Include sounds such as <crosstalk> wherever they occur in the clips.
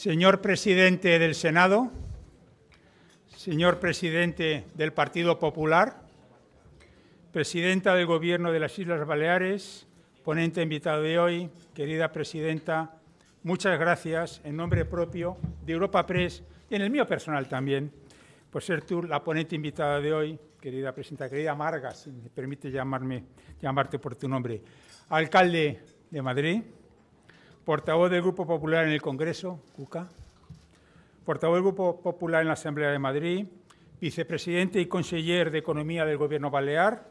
Señor presidente del Senado, señor presidente del Partido Popular, presidenta del Gobierno de las Islas Baleares, ponente invitado de hoy, querida presidenta, muchas gracias en nombre propio de Europa Press y en el mío personal también, por ser tú la ponente invitada de hoy, querida presidenta, querida Marga, si me permite llamarme, llamarte por tu nombre, alcalde de Madrid, portavoz del Grupo Popular en el Congreso, Cuca, portavoz del Grupo Popular en la Asamblea de Madrid, vicepresidente y conseller de Economía del Gobierno Balear,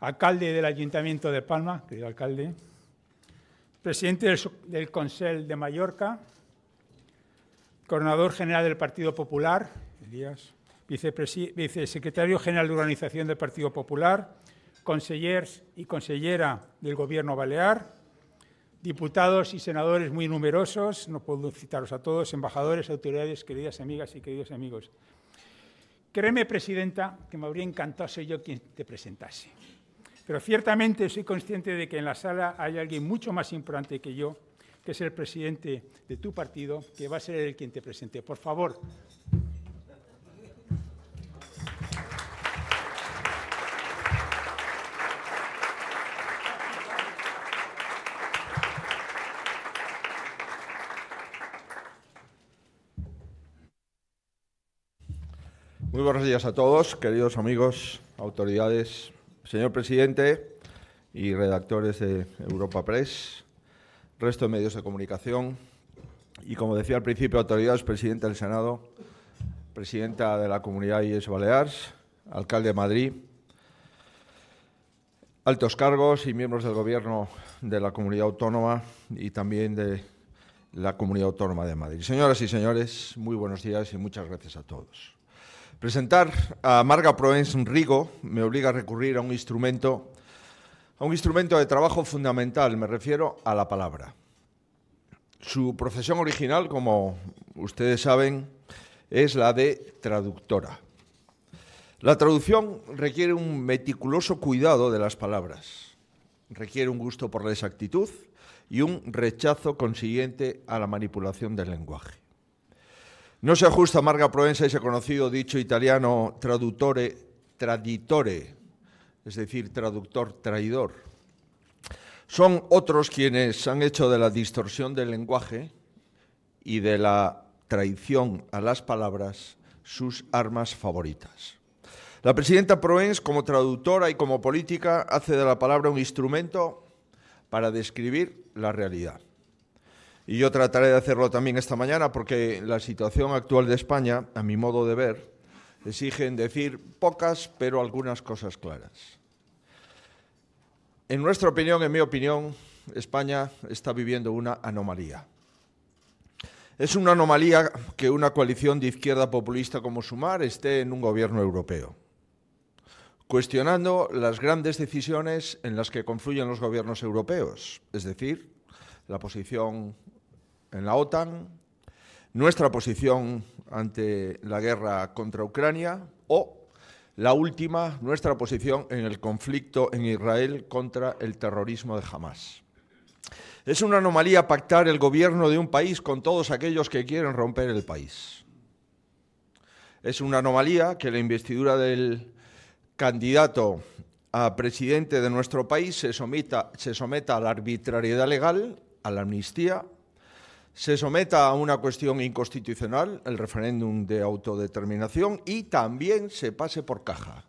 alcalde del Ayuntamiento de Palma, querido alcalde, presidente del, del Consell de Mallorca, coordinador general del Partido Popular, Elías, vicesecretario general de Organización del Partido Popular, consellers y consellera del Gobierno Balear, diputados y senadores muy numerosos, no puedo citaros a todos, embajadores, autoridades, queridas amigas y queridos amigos. Créeme, Presidenta, que me habría encantado ser yo quien te presentase. Pero ciertamente soy consciente de que en la sala hay alguien mucho más importante que yo, que es el presidente de tu partido, que va a ser el quien te presente. Por favor, Muy buenos días a todos, queridos amigos, autoridades, señor presidente y redactores de Europa Press, resto de medios de comunicación y, como decía al principio, autoridades, presidenta del Senado, presidenta de la Comunidad IES Baleares, alcalde de Madrid, altos cargos y miembros del Gobierno de la Comunidad Autónoma y también de la Comunidad Autónoma de Madrid. Señoras y señores, muy buenos días y muchas gracias a todos. Presentar a Marga Proens Rigo me obliga a recurrir a un instrumento, a un instrumento de trabajo fundamental, me refiero a la palabra. Su profesión original, como ustedes saben, es la de traductora. La traducción requiere un meticuloso cuidado de las palabras, requiere un gusto por la exactitud y un rechazo consiguiente a la manipulación del lenguaje. No se ajusta a Marga Provenza ese conocido dicho italiano traduttore traditore, es decir, traductor traidor. Son otros quienes han hecho de la distorsión del lenguaje y de la traición a las palabras sus armas favoritas. La presidenta Proens, como traductora y como política, hace de la palabra un instrumento para describir la realidad. Y yo trataré de hacerlo también esta mañana porque la situación actual de España, a mi modo de ver, exigen decir pocas pero algunas cosas claras. En nuestra opinión, en mi opinión, España está viviendo una anomalía. Es una anomalía que una coalición de izquierda populista como Sumar esté en un gobierno europeo, cuestionando las grandes decisiones en las que confluyen los gobiernos europeos, es decir, la posición en la OTAN, nuestra posición ante la guerra contra Ucrania o la última, nuestra posición en el conflicto en Israel contra el terrorismo de Hamas. Es una anomalía pactar el gobierno de un país con todos aquellos que quieren romper el país. Es una anomalía que la investidura del candidato a presidente de nuestro país se someta, se someta a la arbitrariedad legal, a la amnistía se someta a una cuestión inconstitucional, el referéndum de autodeterminación, y también se pase por caja.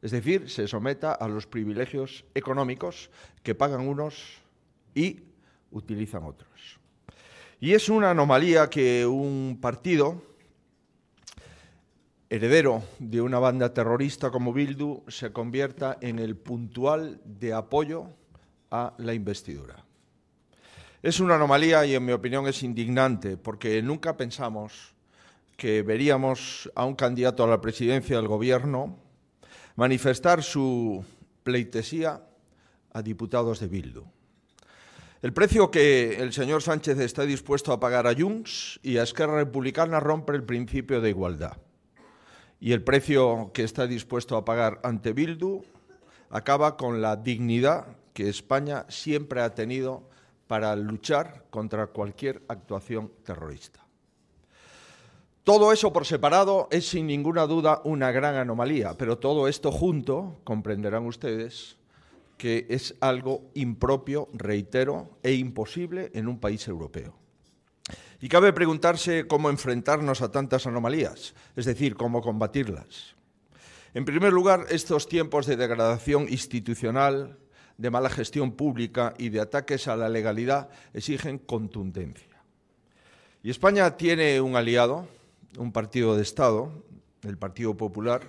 Es decir, se someta a los privilegios económicos que pagan unos y utilizan otros. Y es una anomalía que un partido heredero de una banda terrorista como Bildu se convierta en el puntual de apoyo a la investidura. Es una anomalía y en mi opinión es indignante porque nunca pensamos que veríamos a un candidato a la presidencia del gobierno manifestar su pleitesía a diputados de Bildu. El precio que el señor Sánchez está dispuesto a pagar a Junts y a Esquerra Republicana rompe el principio de igualdad. Y el precio que está dispuesto a pagar ante Bildu acaba con la dignidad que España siempre ha tenido para luchar contra cualquier actuación terrorista. Todo eso por separado es sin ninguna duda una gran anomalía, pero todo esto junto, comprenderán ustedes, que es algo impropio, reitero, e imposible en un país europeo. Y cabe preguntarse cómo enfrentarnos a tantas anomalías, es decir, cómo combatirlas. En primer lugar, estos tiempos de degradación institucional, de mala gestión pública y de ataques a la legalidad exigen contundencia. Y España tiene un aliado, un partido de Estado, el Partido Popular,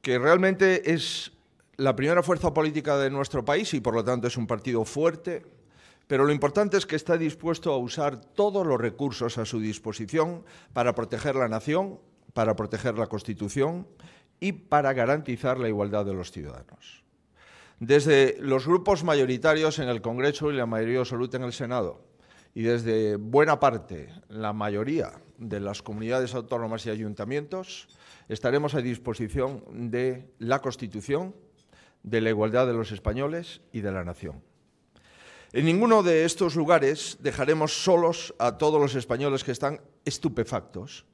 que realmente es la primera fuerza política de nuestro país y por lo tanto es un partido fuerte, pero lo importante es que está dispuesto a usar todos los recursos a su disposición para proteger la nación, para proteger la Constitución y para garantizar la igualdad de los ciudadanos. Desde los grupos mayoritarios en el Congreso y la mayoría absoluta en el Senado, y desde buena parte, la mayoría de las comunidades autónomas y ayuntamientos, estaremos a disposición de la Constitución, de la igualdad de los españoles y de la nación. En ninguno de estos lugares dejaremos solos a todos los españoles que están estupefactos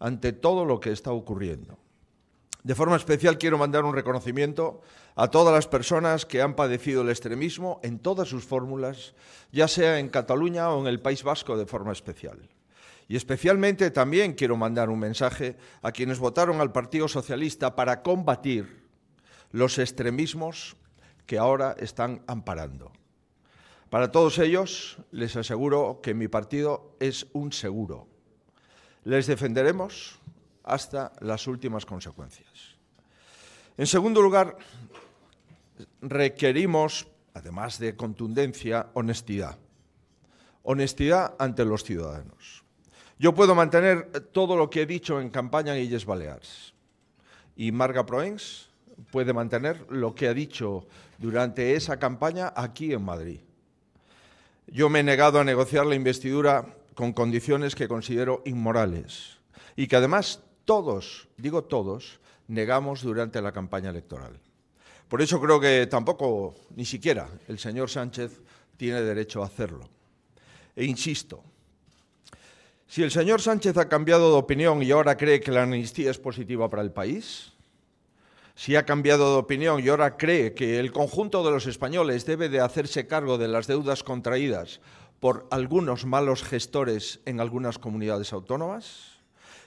ante todo lo que está ocurriendo. De forma especial quiero mandar un reconocimiento a todas las personas que han padecido el extremismo en todas sus fórmulas, ya sea en Cataluña o en el País Vasco de forma especial. Y especialmente también quiero mandar un mensaje a quienes votaron al Partido Socialista para combatir los extremismos que ahora están amparando. Para todos ellos les aseguro que mi partido es un seguro. Les defenderemos hasta las últimas consecuencias. En segundo lugar, requerimos, además de contundencia, honestidad. Honestidad ante los ciudadanos. Yo puedo mantener todo lo que he dicho en campaña en Illes Baleares. Y Marga Proens puede mantener lo que ha dicho durante esa campaña aquí en Madrid. Yo me he negado a negociar la investidura con condiciones que considero inmorales y que además todos, digo todos, negamos durante la campaña electoral. Por eso creo que tampoco, ni siquiera, el señor Sánchez tiene derecho a hacerlo. E insisto, si el señor Sánchez ha cambiado de opinión y ahora cree que la amnistía es positiva para el país, si ha cambiado de opinión y ahora cree que el conjunto de los españoles debe de hacerse cargo de las deudas contraídas por algunos malos gestores en algunas comunidades autónomas,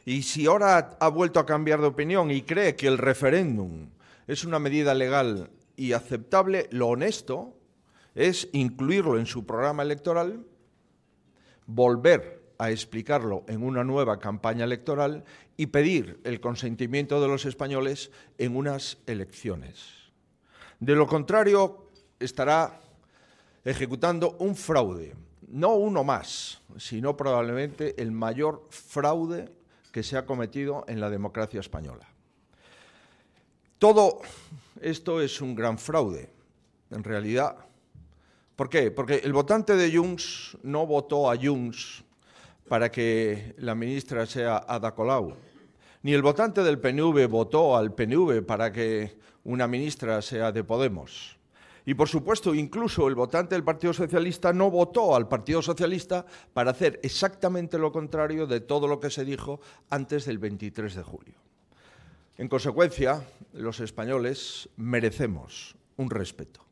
y si ahora ha vuelto a cambiar de opinión y cree que el referéndum es una medida legal y aceptable, lo honesto es incluirlo en su programa electoral, volver a explicarlo en una nueva campaña electoral y pedir el consentimiento de los españoles en unas elecciones. De lo contrario, estará ejecutando un fraude, no uno más, sino probablemente el mayor fraude que se ha cometido en la democracia española. Todo esto es un gran fraude, en realidad. ¿Por qué? Porque el votante de Junts no votó a Junts para que la ministra sea Ada Colau, ni el votante del PNV votó al PNV para que una ministra sea de Podemos. Y por supuesto, incluso el votante del Partido Socialista no votó al Partido Socialista para hacer exactamente lo contrario de todo lo que se dijo antes del 23 de julio. En consecuencia, los españoles merecemos un respeto.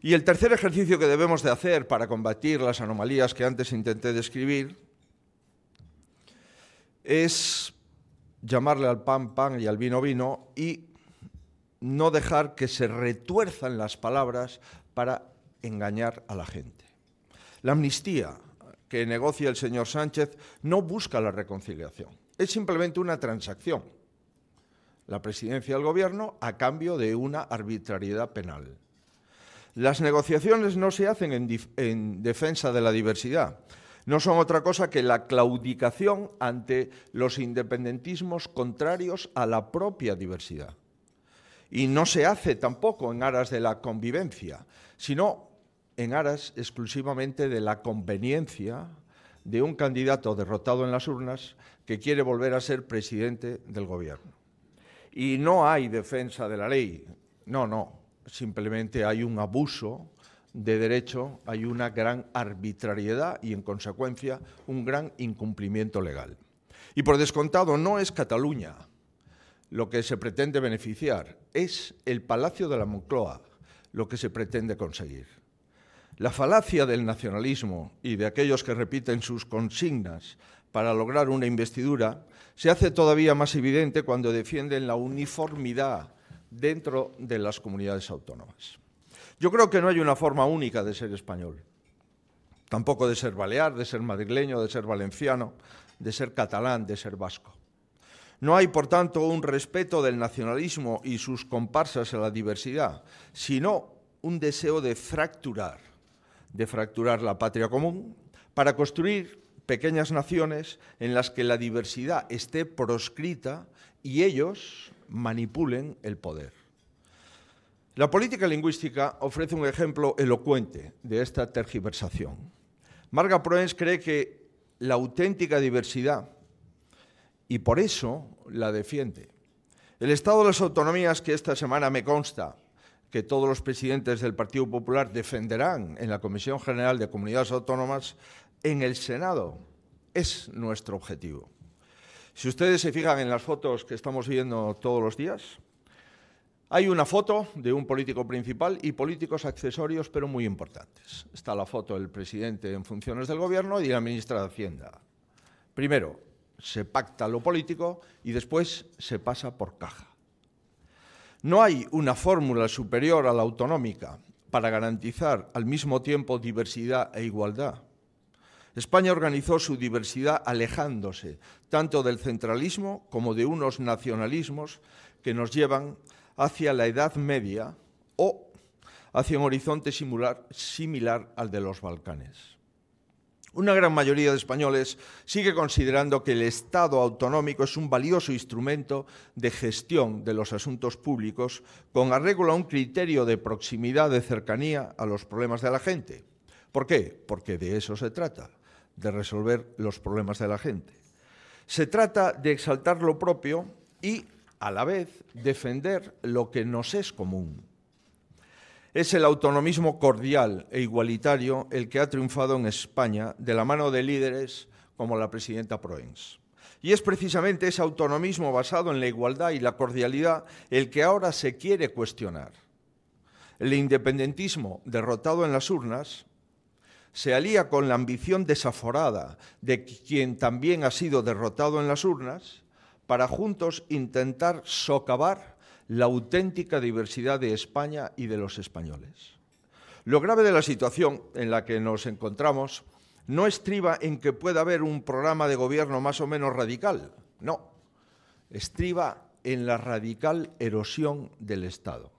Y el tercer ejercicio que debemos de hacer para combatir las anomalías que antes intenté describir es llamarle al pan pan y al vino vino y no dejar que se retuerzan las palabras para engañar a la gente. La amnistía que negocia el señor Sánchez no busca la reconciliación, es simplemente una transacción. La presidencia del gobierno a cambio de una arbitrariedad penal. Las negociaciones no se hacen en, defensa de la diversidad, no son otra cosa que la claudicación ante los independentismos contrarios a la propia diversidad y no se hace tampoco en aras de la convivencia, sino en aras exclusivamente de la conveniencia de un candidato derrotado en las urnas que quiere volver a ser presidente del gobierno. Y no hay defensa de la ley, no, no, simplemente hay un abuso de derecho hay una gran arbitrariedad y, en consecuencia, un gran incumplimiento legal. Y por descontado, no es Cataluña lo que se pretende beneficiar, es el Palacio de la Moncloa lo que se pretende conseguir. La falacia del nacionalismo y de aquellos que repiten sus consignas para lograr una investidura se hace todavía más evidente cuando defienden la uniformidad dentro de las comunidades autónomas. Yo creo que no hay una forma única de ser español, tampoco de ser balear, de ser madrileño, de ser valenciano, de ser catalán, de ser vasco. No hay, por tanto, un respeto del nacionalismo y sus comparsas a la diversidad, sino un deseo de fracturar, de fracturar la patria común para construir pequeñas naciones en las que la diversidad esté proscrita y ellos manipulen el poder. La política lingüística ofrece un ejemplo elocuente de esta tergiversación. Marga Proens cree que la auténtica diversidad, y por eso la defiende. El Estado de las Autonomías, que esta semana me consta que todos los presidentes del Partido Popular defenderán en la Comisión General de Comunidades Autónomas, en el Senado. Es nuestro objetivo. Si ustedes se fijan en las fotos que estamos viendo todos los días, hay una foto de un político principal y políticos accesorios, pero muy importantes. Está la foto del presidente en funciones del Gobierno y de la ministra de Hacienda. Primero, se pacta lo político y después se pasa por caja. No hay una fórmula superior a la autonómica para garantizar al mismo tiempo diversidad e igualdad. España organizó su diversidad alejándose tanto del centralismo como de unos nacionalismos que nos llevan hacia la Edad Media o hacia un horizonte similar, al de los Balcanes. Una gran mayoría de españoles sigue considerando que el Estado autonómico es un valioso instrumento de gestión de los asuntos públicos con arreglo a un criterio de proximidad, de cercanía a los problemas de la gente. ¿Por qué? Porque de eso se trata de resolver los problemas de la gente. Se trata de exaltar lo propio y, a la vez, defender lo que nos es común. Es el autonomismo cordial e igualitario el que ha triunfado en España de la mano de líderes como la presidenta Proens. Y es precisamente ese autonomismo basado en la igualdad y la cordialidad el que ahora se quiere cuestionar. El independentismo derrotado en las urnas se alía con la ambición desaforada de quien también ha sido derrotado en las urnas para juntos intentar socavar la auténtica diversidad de España y de los españoles. Lo grave de la situación en la que nos encontramos no estriba en que pueda haber un programa de gobierno más o menos radical, no, estriba en la radical erosión del Estado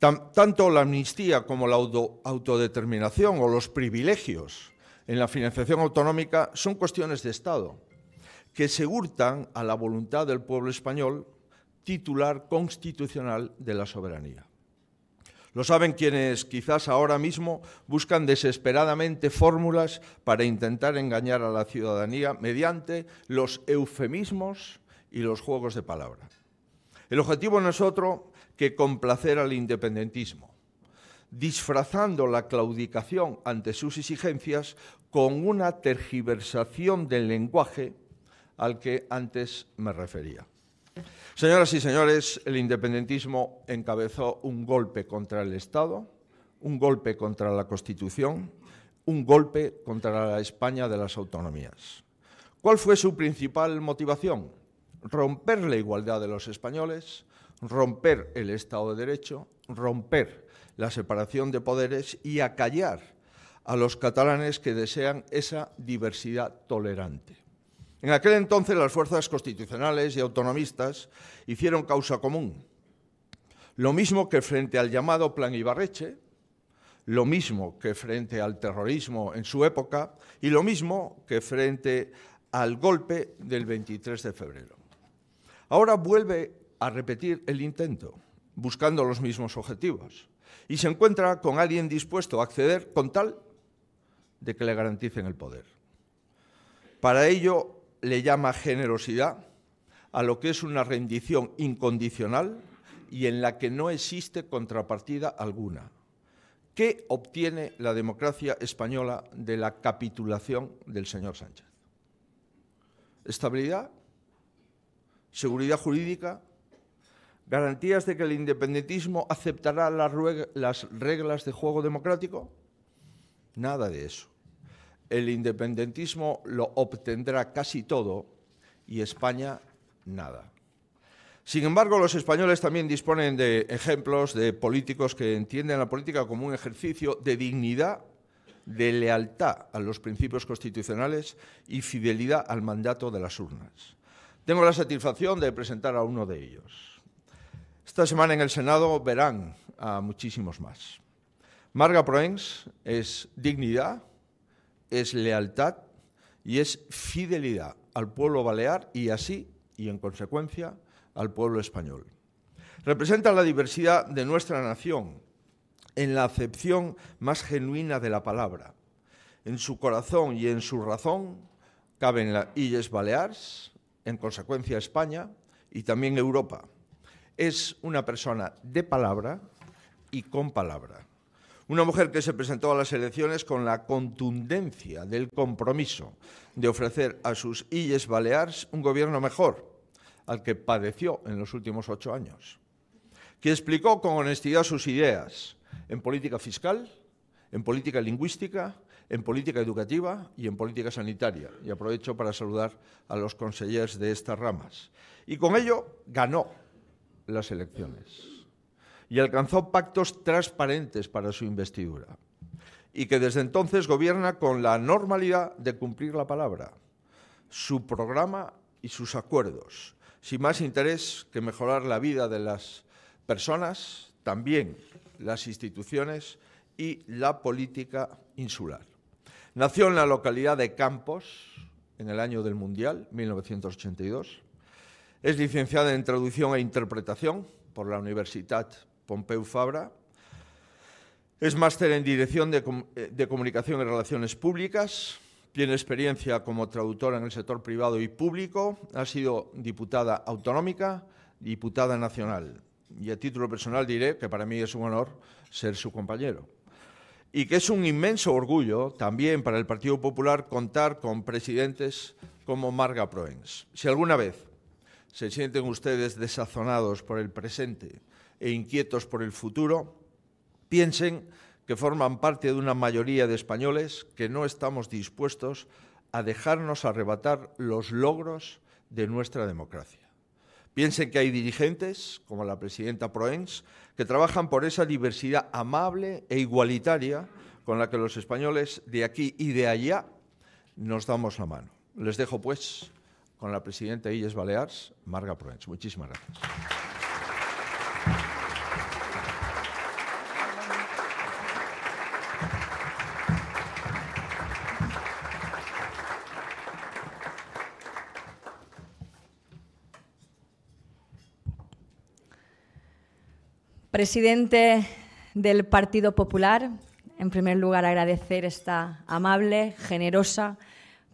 tanto la amnistía como la autodeterminación o los privilegios en la financiación autonómica son cuestiones de Estado que se hurtan a la voluntad del pueblo español titular constitucional de la soberanía. Lo saben quienes quizás ahora mismo buscan desesperadamente fórmulas para intentar engañar a la ciudadanía mediante los eufemismos y los juegos de palabra. El objetivo no es otro que complacer al independentismo, disfrazando la claudicación ante sus exigencias con una tergiversación del lenguaje al que antes me refería. Señoras y señores, el independentismo encabezó un golpe contra el Estado, un golpe contra la Constitución, un golpe contra la España de las autonomías. ¿Cuál fue su principal motivación? Romper la igualdad de los españoles, romper el Estado de Derecho, romper la separación de poderes y acallar a los catalanes que desean esa diversidad tolerante. En aquel entonces las fuerzas constitucionales y autonomistas hicieron causa común. Lo mismo que frente al llamado Plan Ibarreche, lo mismo que frente al terrorismo en su época y lo mismo que frente al golpe del 23 de febrero. Ahora vuelve a repetir el intento, buscando los mismos objetivos, y se encuentra con alguien dispuesto a acceder con tal de que le garanticen el poder. Para ello le llama generosidad a lo que es una rendición incondicional y en la que no existe contrapartida alguna, ¿Qué obtiene la democracia española de la capitulación del señor Sánchez? ¿Estabilidad? ¿Seguridad jurídica? ¿Garantías de que el independentismo aceptará las reglas de juego democrático? Nada de eso. El independentismo lo obtendrá casi todo y España nada. Sin embargo, los españoles también disponen de ejemplos de políticos que entienden la política como un ejercicio de dignidad, de lealtad a los principios constitucionales y fidelidad al mandato de las urnas. Tengo la satisfacción de presentar a uno de ellos. Esta semana en el Senado verán a muchísimos más. Marga Proens es dignidad, es lealtad y es fidelidad al pueblo balear y así, y en consecuencia, al pueblo español. Representa la diversidad de nuestra nación en la acepción más genuina de la palabra. En su corazón y en su razón caben las Illes Baleares, en consecuencia España y también Europa. Es una persona de palabra y con palabra. Una mujer que se presentó a las elecciones con la contundencia del compromiso de ofrecer a sus Illes Baleares un gobierno mejor al que padeció en los últimos ocho años, que explicó con honestidad sus ideas en política fiscal, en política lingüística, en política educativa y en política sanitaria. Y aprovecho para saludar a los consejeros de estas ramas. Y con ello ganó las elecciones y alcanzó pactos transparentes para su investidura y que desde entonces gobierna con la normalidad de cumplir la palabra, su programa y sus acuerdos, sin más interés que mejorar la vida de las personas, también las instituciones y la política insular. Nació en la localidad de Campos en el año del Mundial, 1982. Es licenciada en Traducción e Interpretación por la Universitat Pompeu Fabra. Es máster en Dirección de, Comunicación y Relaciones Públicas. Tiene experiencia como traductora en el sector privado y público. Ha sido diputada autonómica, diputada nacional. Y a título personal diré que para mí es un honor ser su compañero. Y que es un inmenso orgullo también para el Partido Popular contar con presidentes como Marga Proens. Si alguna vez se sienten ustedes desazonados por el presente e inquietos por el futuro, piensen que forman parte de una mayoría de españoles que no estamos dispuestos a dejarnos arrebatar los logros de nuestra democracia. Piensen que hay dirigentes, como la presidenta Proens, que trabajan por esa diversidad amable e igualitaria con la que los españoles de aquí y de allá nos damos la mano. Les dejo, pues, con la presidenta Illes Balears, Marga Proens. Muchísimas gracias. Presidente del Partido Popular, en primer lugar agradecer esta amable, generosa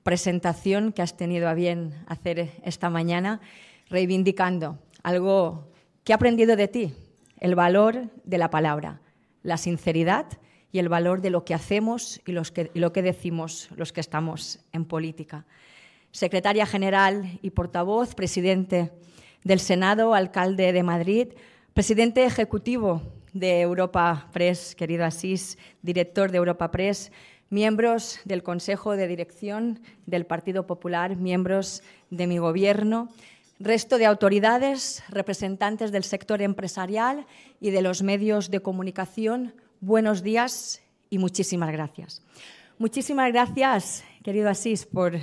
presentación que has tenido a bien hacer esta mañana, reivindicando algo que he aprendido de ti, el valor de la palabra, la sinceridad y el valor de lo que hacemos y, lo que decimos los que estamos en política. Secretaria General y portavoz, presidente del Senado, alcalde de Madrid, Presidente ejecutivo de Europa Press, querido Asís, director de Europa Press, miembros del Consejo de Dirección del Partido Popular, miembros de mi gobierno, resto de autoridades, representantes del sector empresarial y de los medios de comunicación, buenos días y muchísimas gracias. Muchísimas gracias, querido Asís, por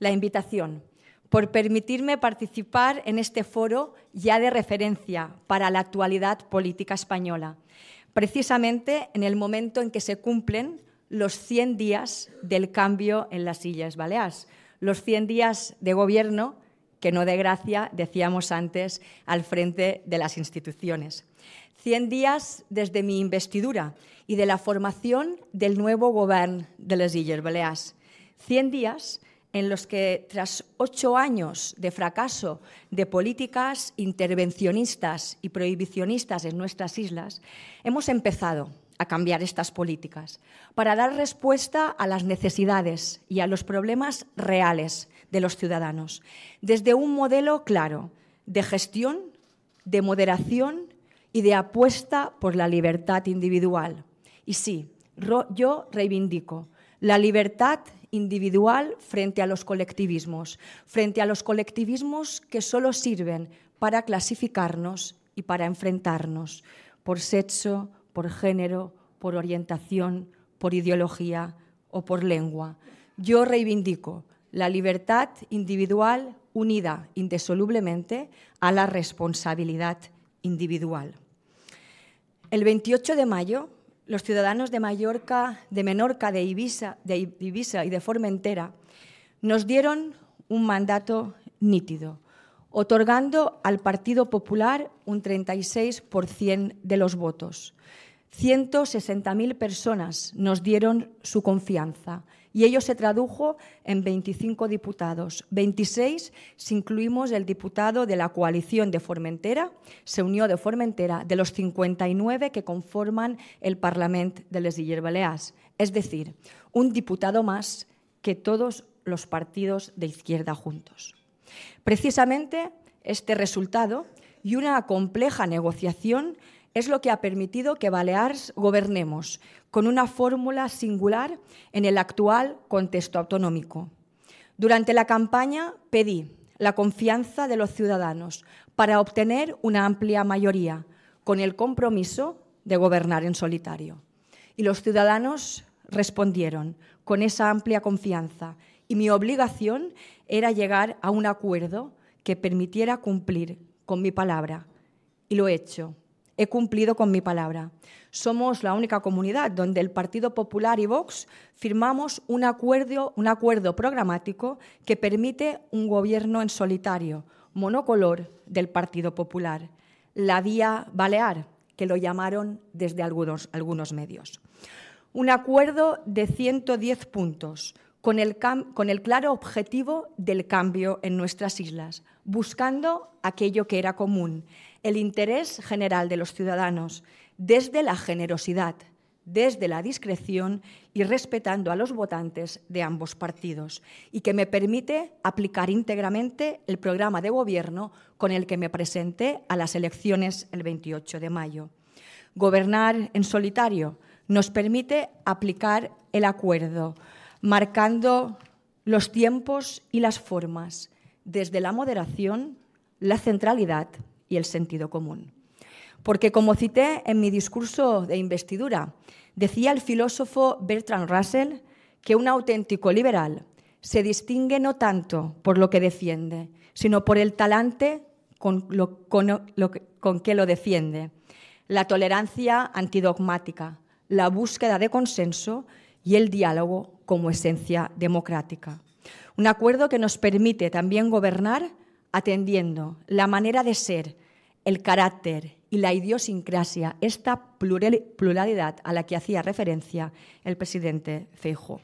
la invitación por permitirme participar en este foro ya de referencia para la actualidad política española, precisamente en el momento en que se cumplen los 100 días del cambio en las Islas Baleares, los 100 días de gobierno que no de gracia, decíamos antes, al frente de las instituciones. 100 días desde mi investidura y de la formación del nuevo gobierno de las Islas Baleares. 100 días en los que, tras ocho años de fracaso de políticas intervencionistas y prohibicionistas en nuestras islas, hemos empezado a cambiar estas políticas, para dar respuesta a las necesidades y a los problemas reales de los ciudadanos, desde un modelo claro de gestión, de moderación y de apuesta por la libertad individual. Y sí, yo reivindico la libertad individual frente a los colectivismos, frente a los colectivismos que solo sirven para clasificarnos y para enfrentarnos por sexo, por género, por orientación, por ideología o por lengua. Yo reivindico la libertad individual unida indisolublemente a la responsabilidad individual. El 28 de mayo, los ciudadanos de Mallorca, de Menorca, de Ibiza, y de Formentera nos dieron un mandato nítido, otorgando al Partido Popular un 36% de los votos. 160.000 personas nos dieron su confianza y ello se tradujo en 25 diputados. 26 si incluimos el diputado de la coalición de Formentera, se unió de Formentera, de los 59 que conforman el Parlamento de les Balears. Es decir, un diputado más que todos los partidos de izquierda juntos. Precisamente este resultado y una compleja negociación es lo que ha permitido que Baleares gobernemos con una fórmula singular en el actual contexto autonómico. Durante la campaña pedí la confianza de los ciudadanos para obtener una amplia mayoría, con el compromiso de gobernar en solitario. Y los ciudadanos respondieron con esa amplia confianza y mi obligación era llegar a un acuerdo que permitiera cumplir con mi palabra. Y lo he hecho he cumplido con mi palabra. Somos la única comunidad donde el Partido Popular y Vox firmamos un acuerdo, un acuerdo programático que permite un gobierno en solitario, monocolor del Partido Popular, la Vía Balear, que lo llamaron desde algunos, algunos medios. Un acuerdo de 110 puntos, con el, con el, claro objetivo del cambio en nuestras islas, buscando aquello que era común, el interés general de los ciudadanos desde la generosidad, desde la discreción y respetando a los votantes de ambos partidos, y que me permite aplicar íntegramente el programa de gobierno con el que me presenté a las elecciones el 28 de mayo. Gobernar en solitario nos permite aplicar el acuerdo, marcando los tiempos y las formas, desde la moderación, la centralidad y el sentido común. Porque, como cité en mi discurso de investidura, decía el filósofo Bertrand Russell que un auténtico liberal se distingue no tanto por lo que defiende, sino por el talante con, lo, con que lo defiende, la tolerancia antidogmática, la búsqueda de consenso y el diálogo como esencia democrática. Un acuerdo que nos permite también gobernar atendiendo la manera de ser, el carácter y la idiosincrasia, esta pluralidad a la que hacía referencia el presidente Feijóo.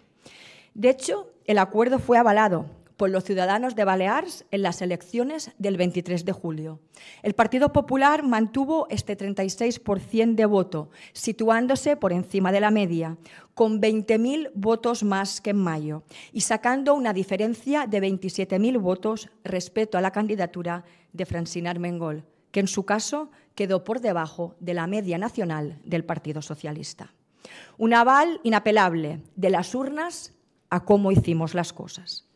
De hecho, el acuerdo fue avalado por los ciudadanos de Baleares en las elecciones del 23 de julio. El Partido Popular mantuvo este 36% de voto, situándose por encima de la media, con 20.000 votos más que en mayo y sacando una diferencia de 27.000 votos respecto a la candidatura de Francina Armengol, que en su caso quedó por debajo de la media nacional del Partido Socialista. Un aval inapelable de las urnas a cómo hicimos las cosas.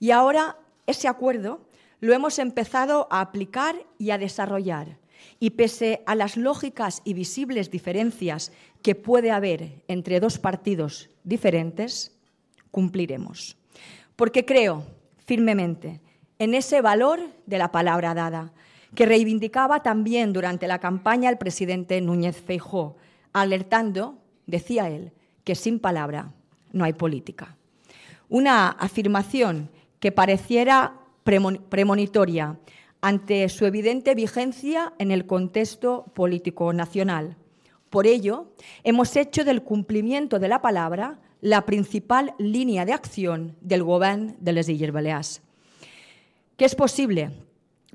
Y ahora ese acuerdo lo hemos empezado a aplicar y a desarrollar. Y pese a las lógicas y visibles diferencias que puede haber entre dos partidos diferentes, cumpliremos. Porque creo firmemente en ese valor de la palabra dada, que reivindicaba también durante la campaña el presidente Núñez Feijó, alertando, decía él, que sin palabra no hay política una afirmación que pareciera premonitoria ante su evidente vigencia en el contexto político nacional. Por ello, hemos hecho del cumplimiento de la palabra la principal línea de acción del Gobierno de les Illes Balears. ¿Qué es posible?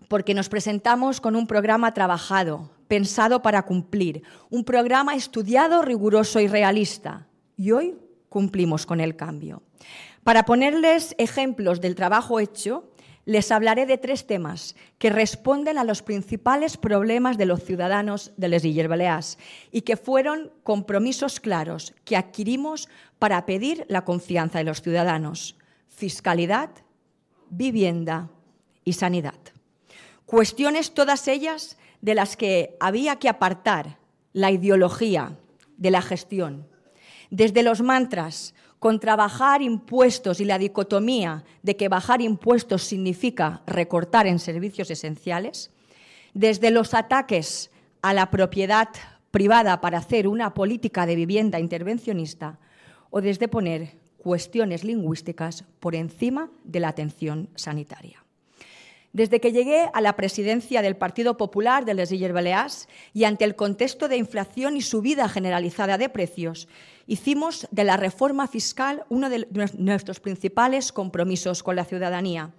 Porque nos presentamos con un programa trabajado, pensado para cumplir, un programa estudiado, riguroso y realista. Y hoy cumplimos con el cambio. Para ponerles ejemplos del trabajo hecho, les hablaré de tres temas que responden a los principales problemas de los ciudadanos de Les Balears y que fueron compromisos claros que adquirimos para pedir la confianza de los ciudadanos. Fiscalidad, vivienda y sanidad. Cuestiones todas ellas de las que había que apartar la ideología de la gestión. Desde los mantras contra bajar impuestos y la dicotomía de que bajar impuestos significa recortar en servicios esenciales, desde los ataques a la propiedad privada para hacer una política de vivienda intervencionista o desde poner cuestiones lingüísticas por encima de la atención sanitaria. Desde que llegué a la presidencia del Partido Popular de Les Illes Balears y ante el contexto de inflación y subida generalizada de precios, hicimos de la reforma fiscal uno de nuestros principales compromisos con la ciudadanía.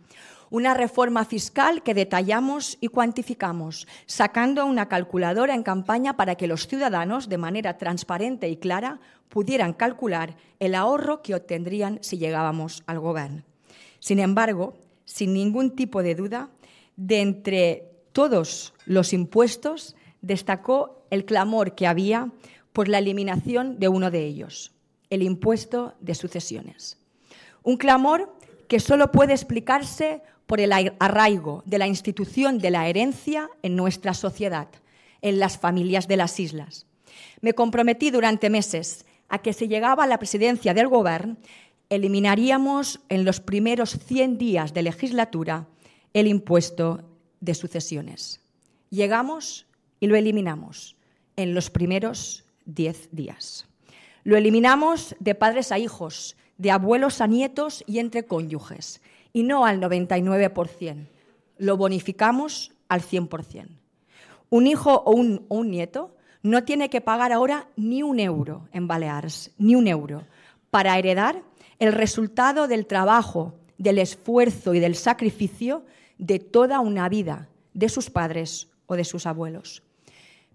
Una reforma fiscal que detallamos y cuantificamos, sacando una calculadora en campaña para que los ciudadanos, de manera transparente y clara, pudieran calcular el ahorro que obtendrían si llegábamos al gobierno. Sin embargo, sin ningún tipo de duda, de entre todos los impuestos destacó el clamor que había por la eliminación de uno de ellos, el impuesto de sucesiones. Un clamor que solo puede explicarse por el arraigo de la institución de la herencia en nuestra sociedad, en las familias de las islas. Me comprometí durante meses a que si llegaba a la presidencia del Gobierno, eliminaríamos en los primeros 100 días de legislatura el impuesto de sucesiones. Llegamos y lo eliminamos en los primeros 10 días. Lo eliminamos de padres a hijos, de abuelos a nietos y entre cónyuges, y no al 99%. Lo bonificamos al 100%. Un hijo o un, o un nieto no tiene que pagar ahora ni un euro en Baleares, ni un euro, para heredar el resultado del trabajo, del esfuerzo y del sacrificio de toda una vida de sus padres o de sus abuelos.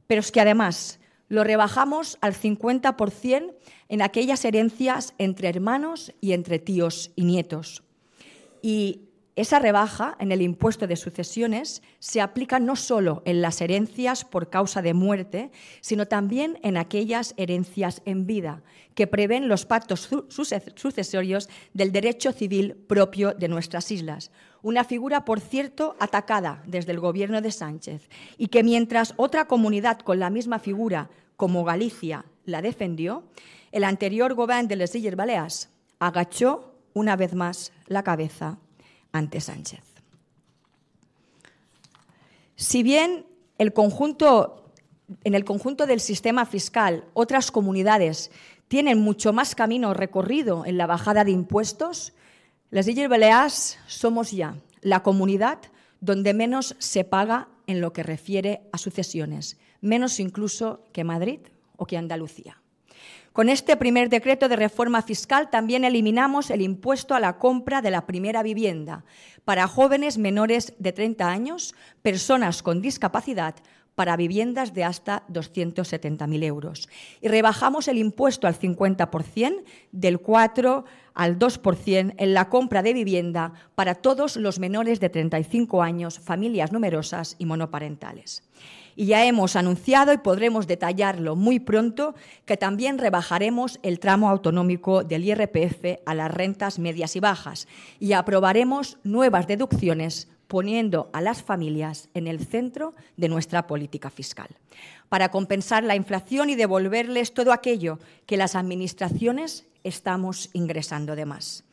Pero es que además lo rebajamos al 50% en aquellas herencias entre hermanos y entre tíos y nietos. Y esa rebaja en el impuesto de sucesiones se aplica no solo en las herencias por causa de muerte, sino también en aquellas herencias en vida, que prevén los pactos sucesorios del derecho civil propio de nuestras islas. Una figura, por cierto, atacada desde el gobierno de Sánchez y que mientras otra comunidad con la misma figura, como Galicia, la defendió, el anterior gobierno de les Illes Baleas agachó una vez más la cabeza ante Sánchez. Si bien el conjunto, en el conjunto del sistema fiscal otras comunidades tienen mucho más camino recorrido en la bajada de impuestos, las Illes Baleares somos ya la comunidad donde menos se paga en lo que refiere a sucesiones, menos incluso que Madrid o que Andalucía. Con este primer decreto de reforma fiscal también eliminamos el impuesto a la compra de la primera vivienda para jóvenes menores de 30 años, personas con discapacidad, para viviendas de hasta 270.000 euros. Y rebajamos el impuesto al 50%, del 4 al 2% en la compra de vivienda para todos los menores de 35 años, familias numerosas y monoparentales. Y ya hemos anunciado y podremos detallarlo muy pronto que también rebajaremos el tramo autonómico del IRPF a las rentas medias y bajas y aprobaremos nuevas deducciones poniendo a las familias en el centro de nuestra política fiscal, para compensar la inflación y devolverles todo aquello que las administraciones estamos ingresando de más.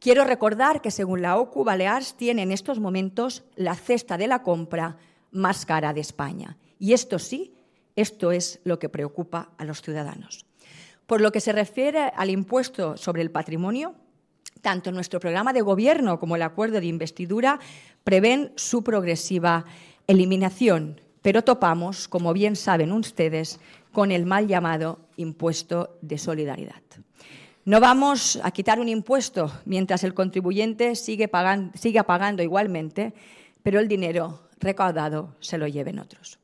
Quiero recordar que según la OCU, Baleares tiene en estos momentos la cesta de la compra más cara de España y esto sí, esto es lo que preocupa a los ciudadanos. Por lo que se refiere al impuesto sobre el patrimonio, tanto nuestro programa de gobierno como el acuerdo de investidura prevén su progresiva eliminación, pero topamos, como bien saben ustedes, con el mal llamado impuesto de solidaridad. No vamos a quitar un impuesto mientras el contribuyente sigue pagando, siga pagando igualmente, pero el dinero recaudado se lo lleven otros.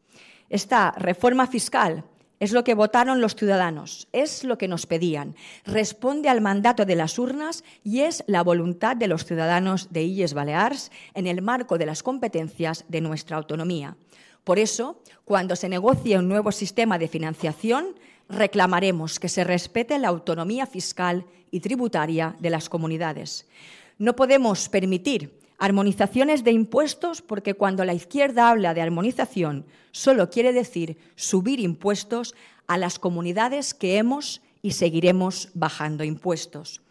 Esta reforma fiscal es lo que votaron los ciudadanos, es lo que nos pedían, responde al mandato de las urnas y es la voluntad de los ciudadanos de Illes Balears en el marco de las competencias de nuestra autonomía. Por eso, cuando se negocie un nuevo sistema de financiación, reclamaremos que se respete la autonomía fiscal y tributaria de las comunidades. No podemos permitir armonizaciones de impuestos porque cuando la izquierda habla de armonización solo quiere decir subir impuestos a las comunidades que hemos y seguiremos bajando impuestos.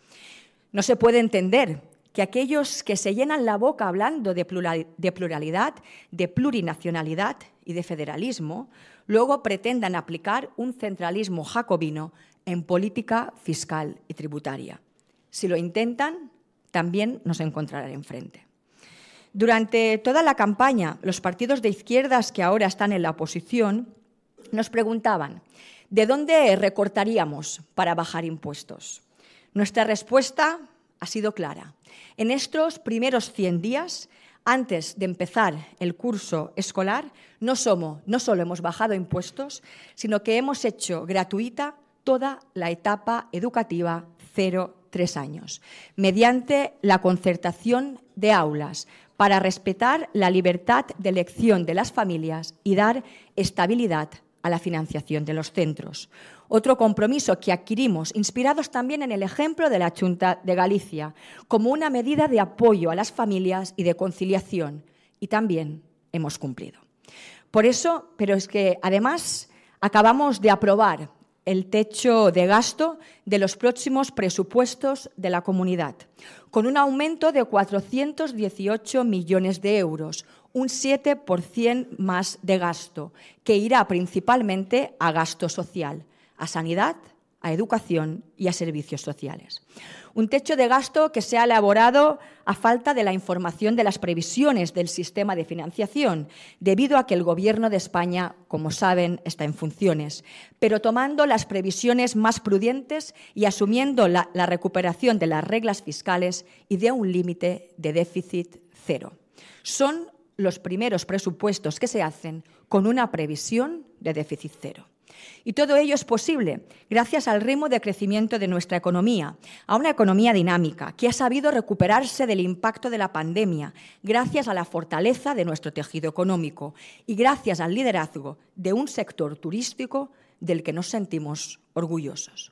No se puede entender que aquellos que se llenan la boca hablando de pluralidad, de plurinacionalidad y de federalismo, luego pretendan aplicar un centralismo jacobino en política fiscal y tributaria. Si lo intentan, también nos encontrarán enfrente. Durante toda la campaña, los partidos de izquierdas que ahora están en la oposición nos preguntaban, ¿de dónde recortaríamos para bajar impuestos? Nuestra respuesta ha sido clara. En estos primeros 100 días, antes de empezar el curso escolar, no, somos, no solo hemos bajado impuestos, sino que hemos hecho gratuita toda la etapa educativa 0-3 años, mediante la concertación de aulas para respetar la libertad de elección de las familias y dar estabilidad a la financiación de los centros. Otro compromiso que adquirimos, inspirados también en el ejemplo de la Junta de Galicia, como una medida de apoyo a las familias y de conciliación, y también hemos cumplido. Por eso, pero es que además acabamos de aprobar el techo de gasto de los próximos presupuestos de la comunidad, con un aumento de 418 millones de euros, un 7% más de gasto, que irá principalmente a gasto social, a sanidad, a educación y a servicios sociales. Un techo de gasto que se ha elaborado a falta de la información de las previsiones del sistema de financiación, debido a que el Gobierno de España, como saben, está en funciones, pero tomando las previsiones más prudentes y asumiendo la, la recuperación de las reglas fiscales y de un límite de déficit cero. Son los primeros presupuestos que se hacen con una previsión de déficit cero. Y todo ello es posible gracias al ritmo de crecimiento de nuestra economía, a una economía dinámica que ha sabido recuperarse del impacto de la pandemia, gracias a la fortaleza de nuestro tejido económico y gracias al liderazgo de un sector turístico del que nos sentimos orgullosos.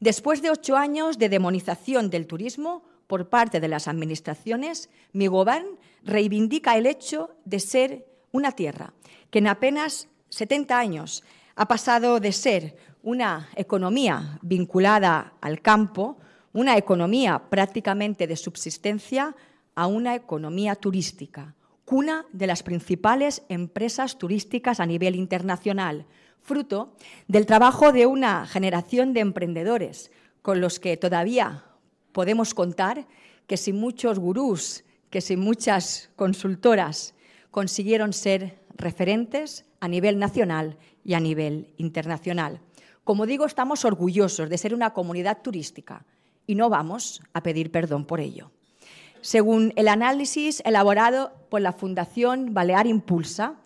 Después de ocho años de demonización del turismo por parte de las administraciones, mi gobierno reivindica el hecho de ser una tierra que en apenas 70 años ha pasado de ser una economía vinculada al campo, una economía prácticamente de subsistencia, a una economía turística, cuna de las principales empresas turísticas a nivel internacional, fruto del trabajo de una generación de emprendedores con los que todavía podemos contar que sin muchos gurús, que sin muchas consultoras consiguieron ser referentes a nivel nacional y a nivel internacional. Como digo, estamos orgullosos de ser una comunidad turística y no vamos a pedir perdón por ello. Según el análisis elaborado por la Fundación Balear Impulsa,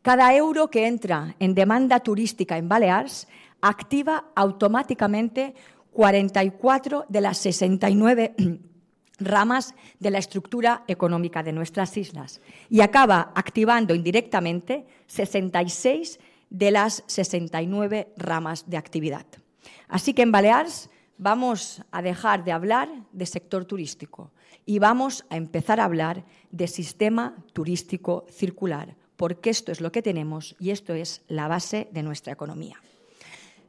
cada euro que entra en demanda turística en Baleares activa automáticamente 44 de las 69 <clears throat> ramas de la estructura económica de nuestras islas y acaba activando indirectamente 66 de las 69 ramas de actividad. Así que en Baleares vamos a dejar de hablar de sector turístico y vamos a empezar a hablar de sistema turístico circular, porque esto es lo que tenemos y esto es la base de nuestra economía.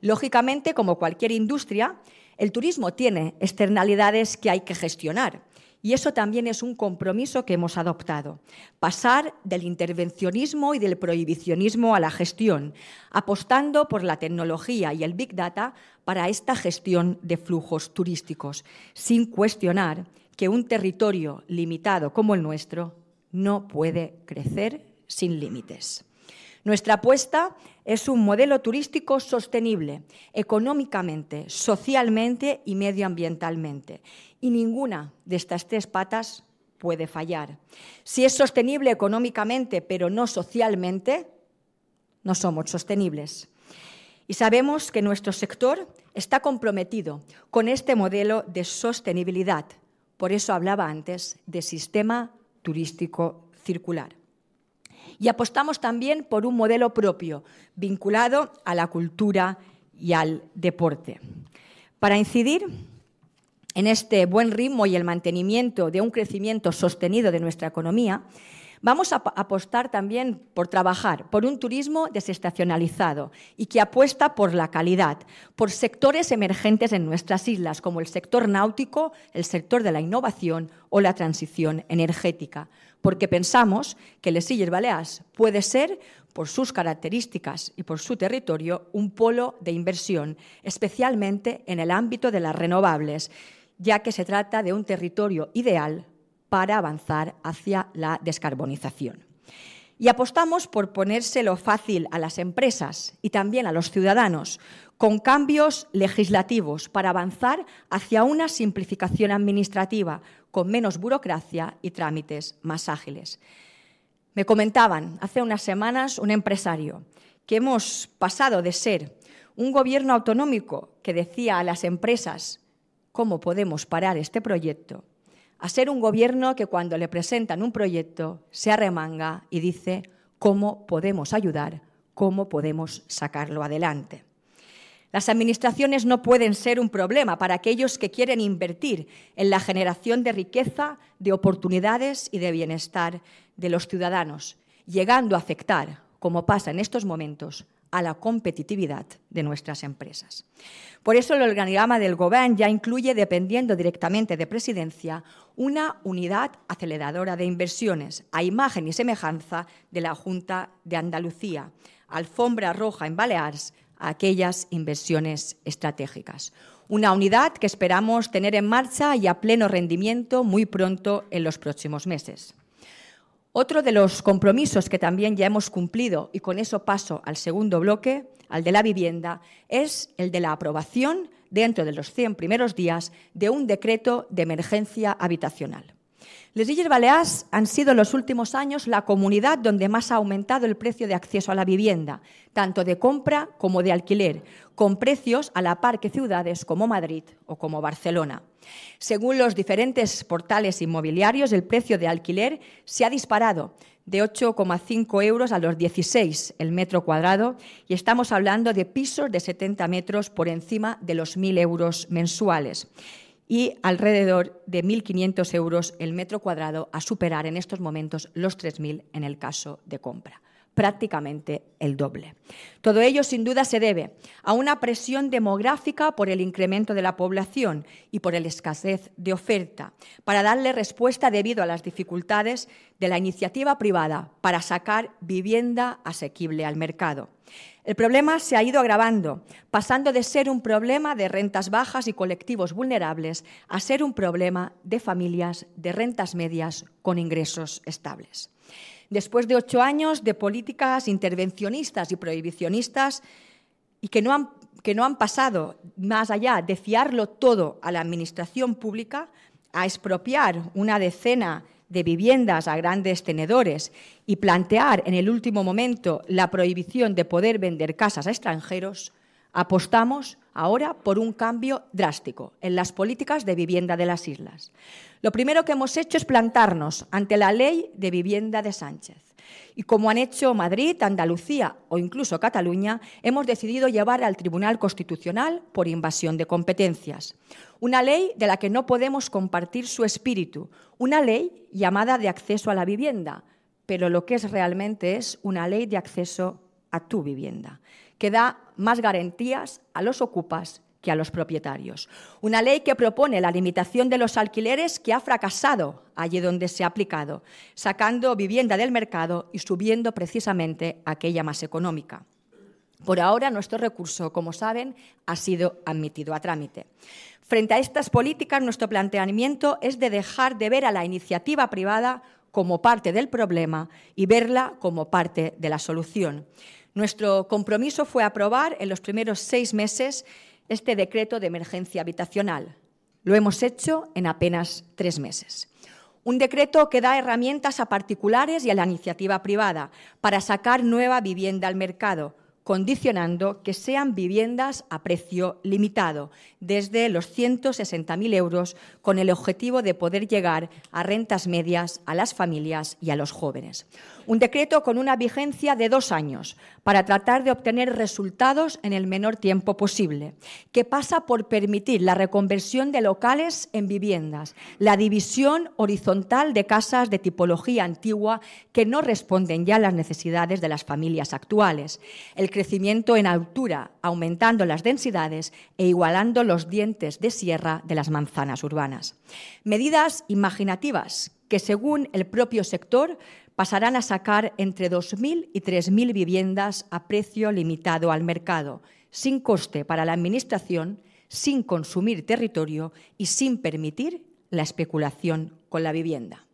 Lógicamente, como cualquier industria, el turismo tiene externalidades que hay que gestionar y eso también es un compromiso que hemos adoptado. Pasar del intervencionismo y del prohibicionismo a la gestión, apostando por la tecnología y el Big Data para esta gestión de flujos turísticos, sin cuestionar que un territorio limitado como el nuestro no puede crecer sin límites. Nuestra apuesta es un modelo turístico sostenible, económicamente, socialmente y medioambientalmente. Y ninguna de estas tres patas puede fallar. Si es sostenible económicamente pero no socialmente, no somos sostenibles. Y sabemos que nuestro sector está comprometido con este modelo de sostenibilidad. Por eso hablaba antes de sistema turístico circular. Y apostamos también por un modelo propio, vinculado a la cultura y al deporte. Para incidir en este buen ritmo y el mantenimiento de un crecimiento sostenido de nuestra economía, Vamos a apostar también por trabajar por un turismo desestacionalizado y que apuesta por la calidad, por sectores emergentes en nuestras islas, como el sector náutico, el sector de la innovación o la transición energética, porque pensamos que Les Illes Balears puede ser, por sus características y por su territorio, un polo de inversión, especialmente en el ámbito de las renovables, ya que se trata de un territorio ideal para avanzar hacia la descarbonización. Y apostamos por ponérselo fácil a las empresas y también a los ciudadanos, con cambios legislativos para avanzar hacia una simplificación administrativa, con menos burocracia y trámites más ágiles. Me comentaban hace unas semanas un empresario que hemos pasado de ser un gobierno autonómico que decía a las empresas cómo podemos parar este proyecto a ser un gobierno que cuando le presentan un proyecto se arremanga y dice cómo podemos ayudar, cómo podemos sacarlo adelante. Las administraciones no pueden ser un problema para aquellos que quieren invertir en la generación de riqueza, de oportunidades y de bienestar de los ciudadanos, llegando a afectar, como pasa en estos momentos, a la competitividad de nuestras empresas. Por eso el organigrama del Gobierno ya incluye, dependiendo directamente de presidencia, una unidad aceleradora de inversiones, a imagen y semejanza de la Junta de Andalucía, alfombra roja en Baleares a aquellas inversiones estratégicas. Una unidad que esperamos tener en marcha y a pleno rendimiento muy pronto en los próximos meses. Otro de los compromisos que también ya hemos cumplido, y con eso paso al segundo bloque, al de la vivienda, es el de la aprobación, dentro de los 100 primeros días, de un decreto de emergencia habitacional. Les Illes Balears han sido en los últimos años la comunidad donde más ha aumentado el precio de acceso a la vivienda, tanto de compra como de alquiler, con precios a la par que ciudades como Madrid o como Barcelona. Según los diferentes portales inmobiliarios, el precio de alquiler se ha disparado de 8,5 euros a los 16 el metro cuadrado y estamos hablando de pisos de 70 metros por encima de los 1.000 euros mensuales y alrededor de 1.500 euros el metro cuadrado a superar en estos momentos los 3.000 en el caso de compra prácticamente el doble. Todo ello, sin duda, se debe a una presión demográfica por el incremento de la población y por la escasez de oferta, para darle respuesta debido a las dificultades de la iniciativa privada para sacar vivienda asequible al mercado. El problema se ha ido agravando, pasando de ser un problema de rentas bajas y colectivos vulnerables a ser un problema de familias de rentas medias con ingresos estables después de ocho años de políticas intervencionistas y prohibicionistas y que no han, que no han pasado más allá de fiarlo todo a la administración pública, a expropiar una decena de viviendas a grandes tenedores y plantear en el último momento la prohibición de poder vender casas a extranjeros, apostamos ahora por un cambio drástico en las políticas de vivienda de las islas. Lo primero que hemos hecho es plantarnos ante la ley de vivienda de Sánchez. Y como han hecho Madrid, Andalucía o incluso Cataluña, hemos decidido llevar al Tribunal Constitucional por invasión de competencias. Una ley de la que no podemos compartir su espíritu, una ley llamada de acceso a la vivienda, pero lo que es realmente es una ley de acceso a tu vivienda que da más garantías a los ocupas que a los propietarios. Una ley que propone la limitación de los alquileres que ha fracasado allí donde se ha aplicado, sacando vivienda del mercado y subiendo precisamente aquella más económica. Por ahora, nuestro recurso, como saben, ha sido admitido a trámite. Frente a estas políticas, nuestro planteamiento es de dejar de ver a la iniciativa privada como parte del problema y verla como parte de la solución. Nuestro compromiso fue aprobar en los primeros seis meses este decreto de emergencia habitacional. Lo hemos hecho en apenas tres meses. Un decreto que da herramientas a particulares y a la iniciativa privada para sacar nueva vivienda al mercado, condicionando que sean viviendas a precio limitado, desde los 160.000 euros, con el objetivo de poder llegar a rentas medias a las familias y a los jóvenes. Un decreto con una vigencia de dos años para tratar de obtener resultados en el menor tiempo posible, que pasa por permitir la reconversión de locales en viviendas, la división horizontal de casas de tipología antigua que no responden ya a las necesidades de las familias actuales, el crecimiento en altura, aumentando las densidades e igualando los dientes de sierra de las manzanas urbanas. Medidas imaginativas que, según el propio sector, pasarán a sacar entre 2.000 y 3.000 viviendas a precio limitado al mercado, sin coste para la Administración, sin consumir territorio y sin permitir la especulación con la vivienda.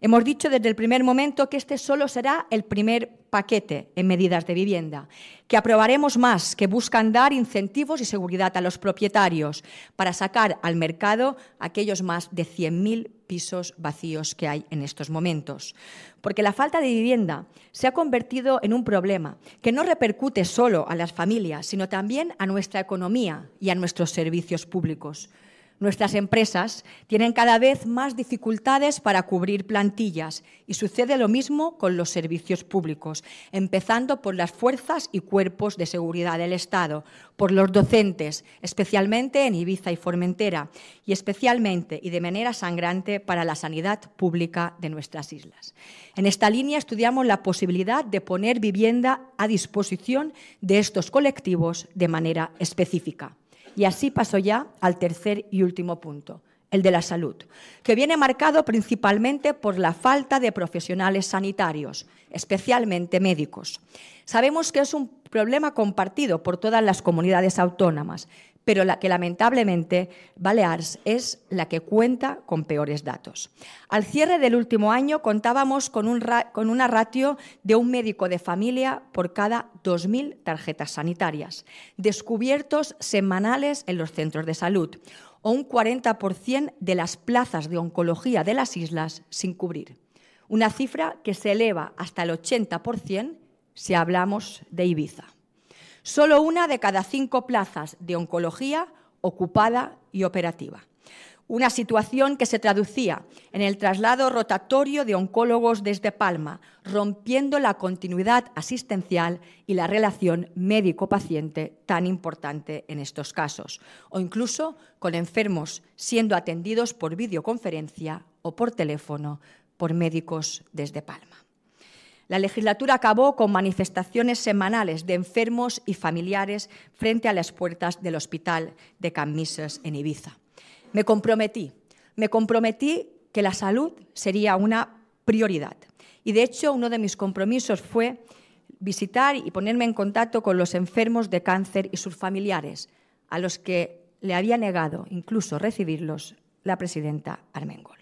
Hemos dicho desde el primer momento que este solo será el primer paquete en medidas de vivienda, que aprobaremos más, que buscan dar incentivos y seguridad a los propietarios para sacar al mercado aquellos más de 100.000 pisos vacíos que hay en estos momentos. Porque la falta de vivienda se ha convertido en un problema que no repercute solo a las familias, sino también a nuestra economía y a nuestros servicios públicos. Nuestras empresas tienen cada vez más dificultades para cubrir plantillas y sucede lo mismo con los servicios públicos, empezando por las fuerzas y cuerpos de seguridad del Estado, por los docentes, especialmente en Ibiza y Formentera, y especialmente y de manera sangrante para la sanidad pública de nuestras islas. En esta línea estudiamos la posibilidad de poner vivienda a disposición de estos colectivos de manera específica. Y así paso ya al tercer y último punto, el de la salud, que viene marcado principalmente por la falta de profesionales sanitarios, especialmente médicos. Sabemos que es un problema compartido por todas las comunidades autónomas, pero la que lamentablemente Baleares es la que cuenta con peores datos. Al cierre del último año contábamos con, un con una ratio de un médico de familia por cada 2.000 tarjetas sanitarias, descubiertos semanales en los centros de salud, o un 40% de las plazas de oncología de las islas sin cubrir. Una cifra que se eleva hasta el 80% si hablamos de Ibiza. Solo una de cada cinco plazas de oncología ocupada y operativa. Una situación que se traducía en el traslado rotatorio de oncólogos desde Palma, rompiendo la continuidad asistencial y la relación médico-paciente tan importante en estos casos, o incluso con enfermos siendo atendidos por videoconferencia o por teléfono por médicos desde Palma. La legislatura acabó con manifestaciones semanales de enfermos y familiares frente a las puertas del hospital de Camises en Ibiza. Me comprometí, me comprometí que la salud sería una prioridad. Y de hecho, uno de mis compromisos fue visitar y ponerme en contacto con los enfermos de cáncer y sus familiares, a los que le había negado incluso recibirlos la presidenta Armengol.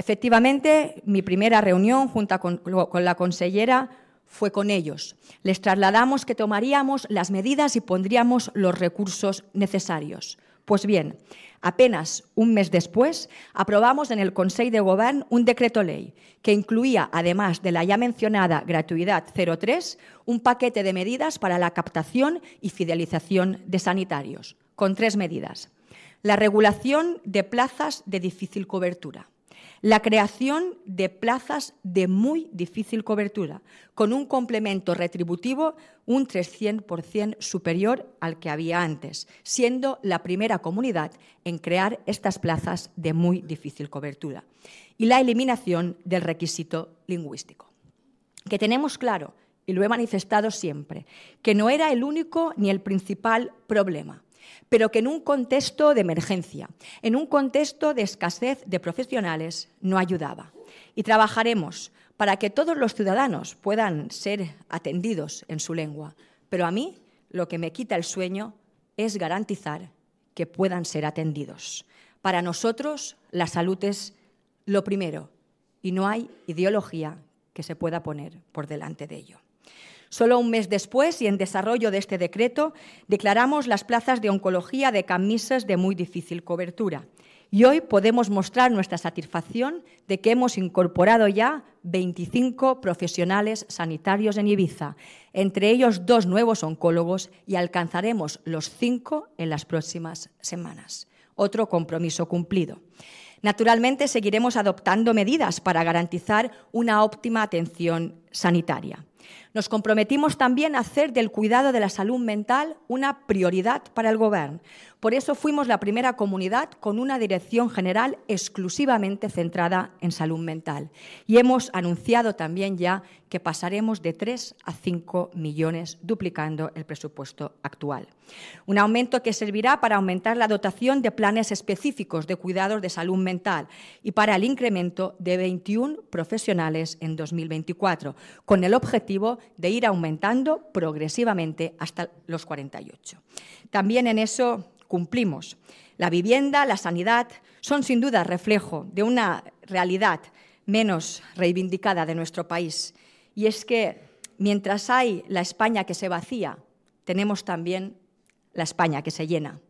Efectivamente, mi primera reunión junto con, la consellera fue con ellos. Les trasladamos que tomaríamos las medidas y pondríamos los recursos necesarios. Pues bien, apenas un mes después, aprobamos en el Consejo de Gobierno un decreto ley que incluía, además de la ya mencionada gratuidad 03, un paquete de medidas para la captación y fidelización de sanitarios, con tres medidas. La regulación de plazas de difícil cobertura la creación de plazas de muy difícil cobertura, con un complemento retributivo un 300% superior al que había antes, siendo la primera comunidad en crear estas plazas de muy difícil cobertura. Y la eliminación del requisito lingüístico. Que tenemos claro, y lo he manifestado siempre, que no era el único ni el principal problema pero que en un contexto de emergencia, en un contexto de escasez de profesionales, no ayudaba. Y trabajaremos para que todos los ciudadanos puedan ser atendidos en su lengua. Pero a mí lo que me quita el sueño es garantizar que puedan ser atendidos. Para nosotros la salud es lo primero y no hay ideología que se pueda poner por delante de ello. Solo un mes después y en desarrollo de este decreto, declaramos las plazas de oncología de camisas de muy difícil cobertura, Y hoy podemos mostrar nuestra satisfacción de que hemos incorporado ya 25 profesionales sanitarios en Ibiza, entre ellos dos nuevos oncólogos, y alcanzaremos los cinco en las próximas semanas. Otro compromiso cumplido. Naturalmente, seguiremos adoptando medidas para garantizar una óptima atención sanitaria. Nos comprometimos también a hacer del cuidado de la salud mental una prioridad para el Gobierno. Por eso fuimos la primera comunidad con una dirección general exclusivamente centrada en salud mental. Y hemos anunciado también ya que pasaremos de 3 a 5 millones, duplicando el presupuesto actual. Un aumento que servirá para aumentar la dotación de planes específicos de cuidados de salud mental y para el incremento de 21 profesionales en 2024, con el objetivo de ir aumentando progresivamente hasta los 48. También en eso cumplimos. La vivienda, la sanidad son sin duda reflejo de una realidad menos reivindicada de nuestro país. Y es que mientras hay la España que se vacía, tenemos también la España que se llena.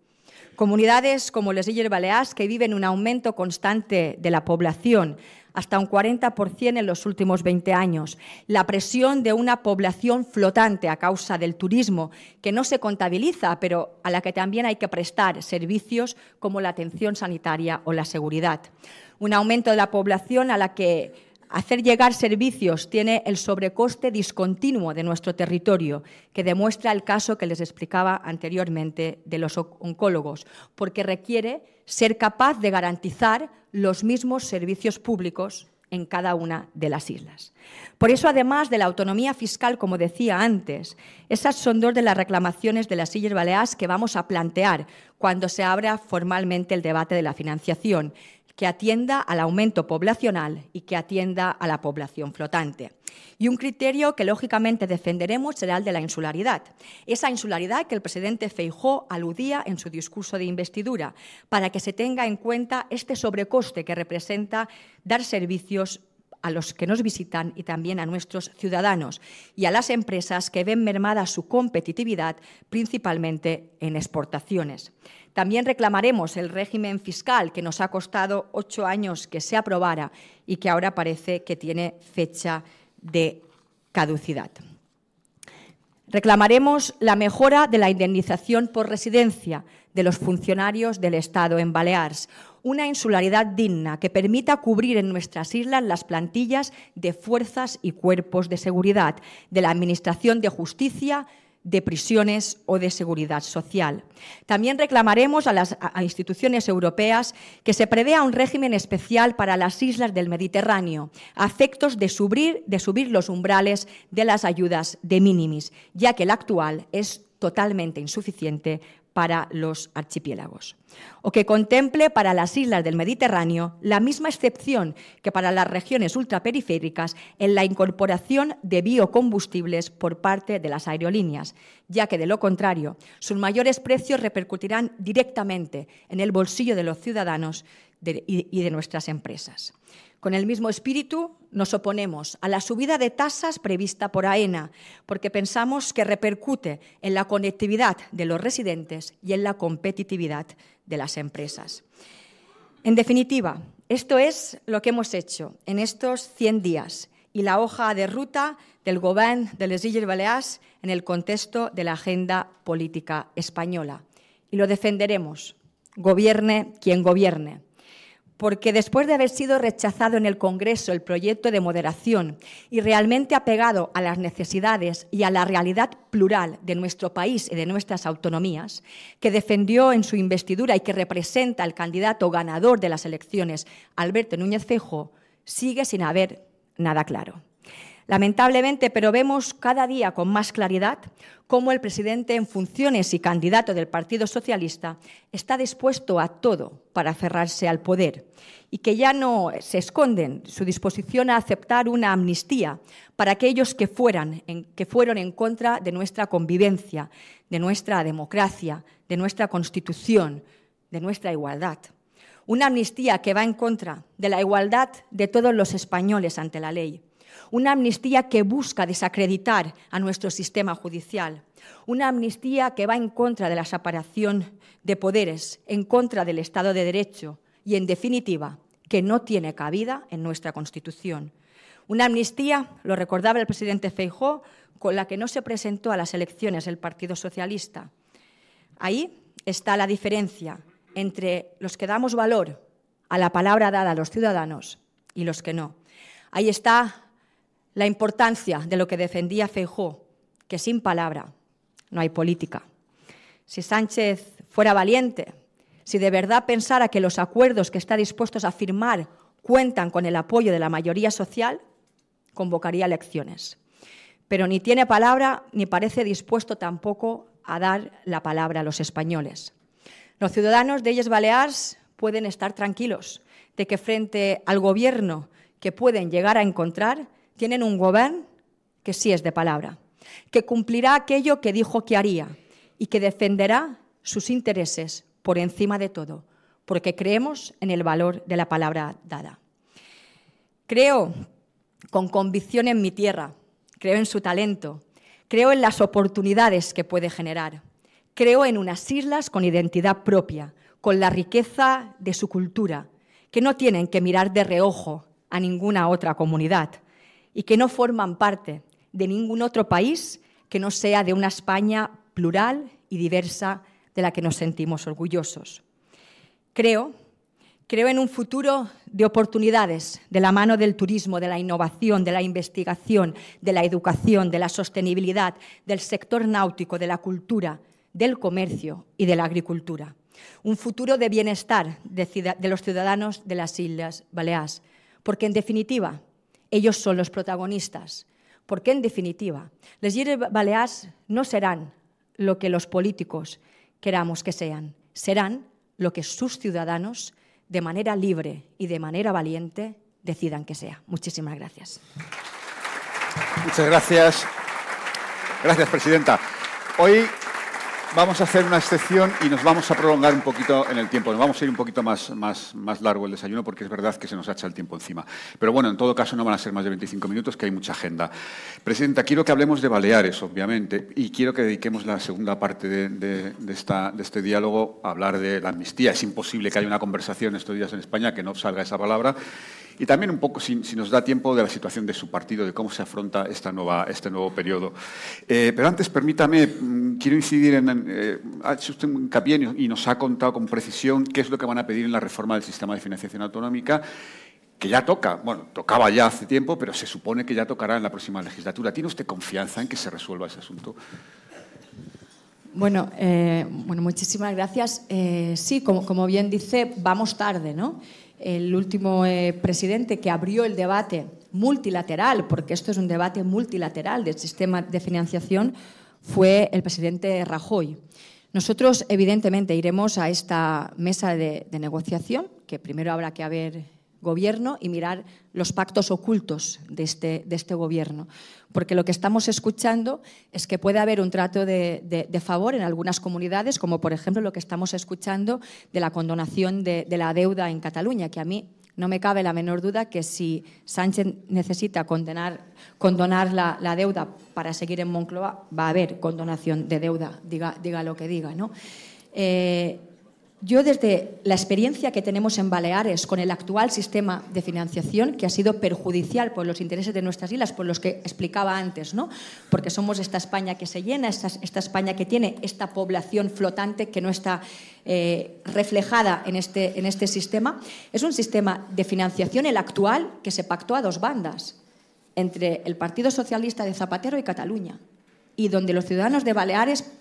Comunidades como les Illes Balears que viven un aumento constante de la población, hasta un 40% en los últimos 20 años. La presión de una población flotante a causa del turismo, que no se contabiliza, pero a la que también hay que prestar servicios como la atención sanitaria o la seguridad. Un aumento de la población a la que hacer llegar servicios tiene el sobrecoste discontinuo de nuestro territorio, que demuestra el caso que les explicaba anteriormente de los oncólogos, porque requiere ser capaz de garantizar los mismos servicios públicos en cada una de las islas. Por eso, además de la autonomía fiscal, como decía antes, esas son dos de las reclamaciones de las Islas Baleares que vamos a plantear cuando se abra formalmente el debate de la financiación que atienda al aumento poblacional y que atienda a la población flotante. Y un criterio que lógicamente defenderemos será el de la insularidad. Esa insularidad que el presidente Feijó aludía en su discurso de investidura, para que se tenga en cuenta este sobrecoste que representa dar servicios a los que nos visitan y también a nuestros ciudadanos y a las empresas que ven mermada su competitividad principalmente en exportaciones. También reclamaremos el régimen fiscal que nos ha costado ocho años que se aprobara y que ahora parece que tiene fecha de caducidad. Reclamaremos la mejora de la indemnización por residencia de los funcionarios del Estado en Baleares, una insularidad digna que permita cubrir en nuestras islas las plantillas de fuerzas y cuerpos de seguridad, de la Administración de Justicia, de prisiones o de seguridad social. También reclamaremos a las instituciones europeas que se prevea un régimen especial para las islas del Mediterráneo, a efectos de subir, de subir los umbrales de las ayudas de minimis, ya que el actual es totalmente insuficiente para los archipiélagos, o que contemple para las islas del Mediterráneo la misma excepción que para las regiones ultraperiféricas en la incorporación de biocombustibles por parte de las aerolíneas, ya que de lo contrario sus mayores precios repercutirán directamente en el bolsillo de los ciudadanos y de nuestras empresas. Con el mismo espíritu, nos oponemos a la subida de tasas prevista por AENA, porque pensamos que repercute en la conectividad de los residentes y en la competitividad de las empresas. En definitiva, esto es lo que hemos hecho en estos 100 días y la hoja de ruta del Gobierno de les Illes Balears en el contexto de la agenda política española. Y lo defenderemos, gobierne quien gobierne porque después de haber sido rechazado en el Congreso el proyecto de moderación y realmente apegado a las necesidades y a la realidad plural de nuestro país y de nuestras autonomías, que defendió en su investidura y que representa al candidato ganador de las elecciones, Alberto Núñez Fejo, sigue sin haber nada claro. Lamentablemente, pero vemos cada día con más claridad cómo el presidente en funciones y candidato del Partido Socialista está dispuesto a todo para aferrarse al poder y que ya no se esconden su disposición a aceptar una amnistía para aquellos que, fueran, que fueron en contra de nuestra convivencia, de nuestra democracia, de nuestra Constitución, de nuestra igualdad. Una amnistía que va en contra de la igualdad de todos los españoles ante la ley una amnistía que busca desacreditar a nuestro sistema judicial, una amnistía que va en contra de la separación de poderes, en contra del Estado de Derecho, y, en definitiva, que no tiene cabida en nuestra Constitución. Una amnistía, lo recordaba el presidente Feijó, con la que no se presentó a las elecciones el Partido Socialista. Ahí está la diferencia entre los que damos valor a la palabra dada a los ciudadanos y los que no. Ahí está la importancia de lo que defendía Feijó, que sin palabra no hay política. Si Sánchez fuera valiente, si de verdad pensara que los acuerdos que está dispuestos a firmar cuentan con el apoyo de la mayoría social, convocaría elecciones. Pero ni tiene palabra ni parece dispuesto tampoco a dar la palabra a los españoles. Los ciudadanos de Illes Baleares pueden estar tranquilos de que frente al gobierno que pueden llegar a encontrar, tienen un gobierno que sí es de palabra, que cumplirá aquello que dijo que haría y que defenderá sus intereses por encima de todo, porque creemos en el valor de la palabra dada. Creo con convicción en mi tierra, creo en su talento, creo en las oportunidades que puede generar, creo en unas islas con identidad propia, con la riqueza de su cultura, que no tienen que mirar de reojo a ninguna otra comunidad y que no forman parte de ningún otro país que no sea de una España plural y diversa de la que nos sentimos orgullosos. Creo, creo en un futuro de oportunidades de la mano del turismo, de la innovación, de la investigación, de la educación, de la sostenibilidad, del sector náutico, de la cultura, del comercio y de la agricultura. Un futuro de bienestar de, los ciudadanos de las Islas Baleares, porque en definitiva ellos son los protagonistas, porque en definitiva las Islas Baleares no serán lo que los políticos queramos que sean, serán lo que sus ciudadanos, de manera libre y de manera valiente, decidan que sea. Muchísimas gracias. Muchas gracias. Gracias, Presidenta. Hoy Vamos a hacer una excepción y nos vamos a prolongar un poquito en el tiempo. Nos vamos a ir un poquito más, más, más largo el desayuno porque es verdad que se nos ha echado el tiempo encima. Pero bueno, en todo caso no van a ser más de 25 minutos, que hay mucha agenda. Presidenta, quiero que hablemos de Baleares, obviamente, y quiero que dediquemos la segunda parte de, de este diálogo a hablar de la amnistía. Es imposible que haya una conversación estos días en España que no salga esa palabra. Y también un poco, si, nos da tiempo, de la situación de su partido, de cómo se afronta esta nueva, este nuevo periodo. Eh, pero antes, permítame, mm, quiero incidir en... Eh, ha hecho usted un hincapié y nos ha contado con precisión qué es lo que van a pedir en la reforma del sistema de financiación autonómica que ya toca, bueno, tocaba ya hace tiempo, pero se supone que ya tocará en la próxima legislatura. ¿Tiene usted confianza en que se resuelva ese asunto? Bueno, eh, bueno muchísimas gracias. sí, como, como, bien dice, vamos tarde, ¿no? El último eh, presidente que abrió el debate multilateral, porque esto es un debate multilateral del sistema de financiación, fue el presidente Rajoy. Nosotros, evidentemente, iremos a esta mesa de, de negociación, que primero habrá que haber gobierno y mirar los pactos ocultos de este, de este gobierno. Porque lo que estamos escuchando es que puede haber un trato de, de, favor en algunas comunidades, como por ejemplo lo que estamos escuchando de la condonación de, la deuda en Cataluña, que a mí no me cabe la menor duda que si Sánchez necesita condenar, condonar la, la, deuda para seguir en Moncloa, va a haber condonación de deuda, diga, diga lo que diga. ¿no? Eh, yo desde la experiencia que tenemos en Baleares con el actual sistema de financiación, que ha sido perjudicial por los intereses de nuestras islas, por los que explicaba antes, ¿no? porque somos esta España que se llena, esta, España que tiene esta población flotante que no está eh, reflejada en este, en este sistema, es un sistema de financiación, el actual, que se pactó a dos bandas, entre el Partido Socialista de Zapatero y Cataluña, y donde los ciudadanos de Baleares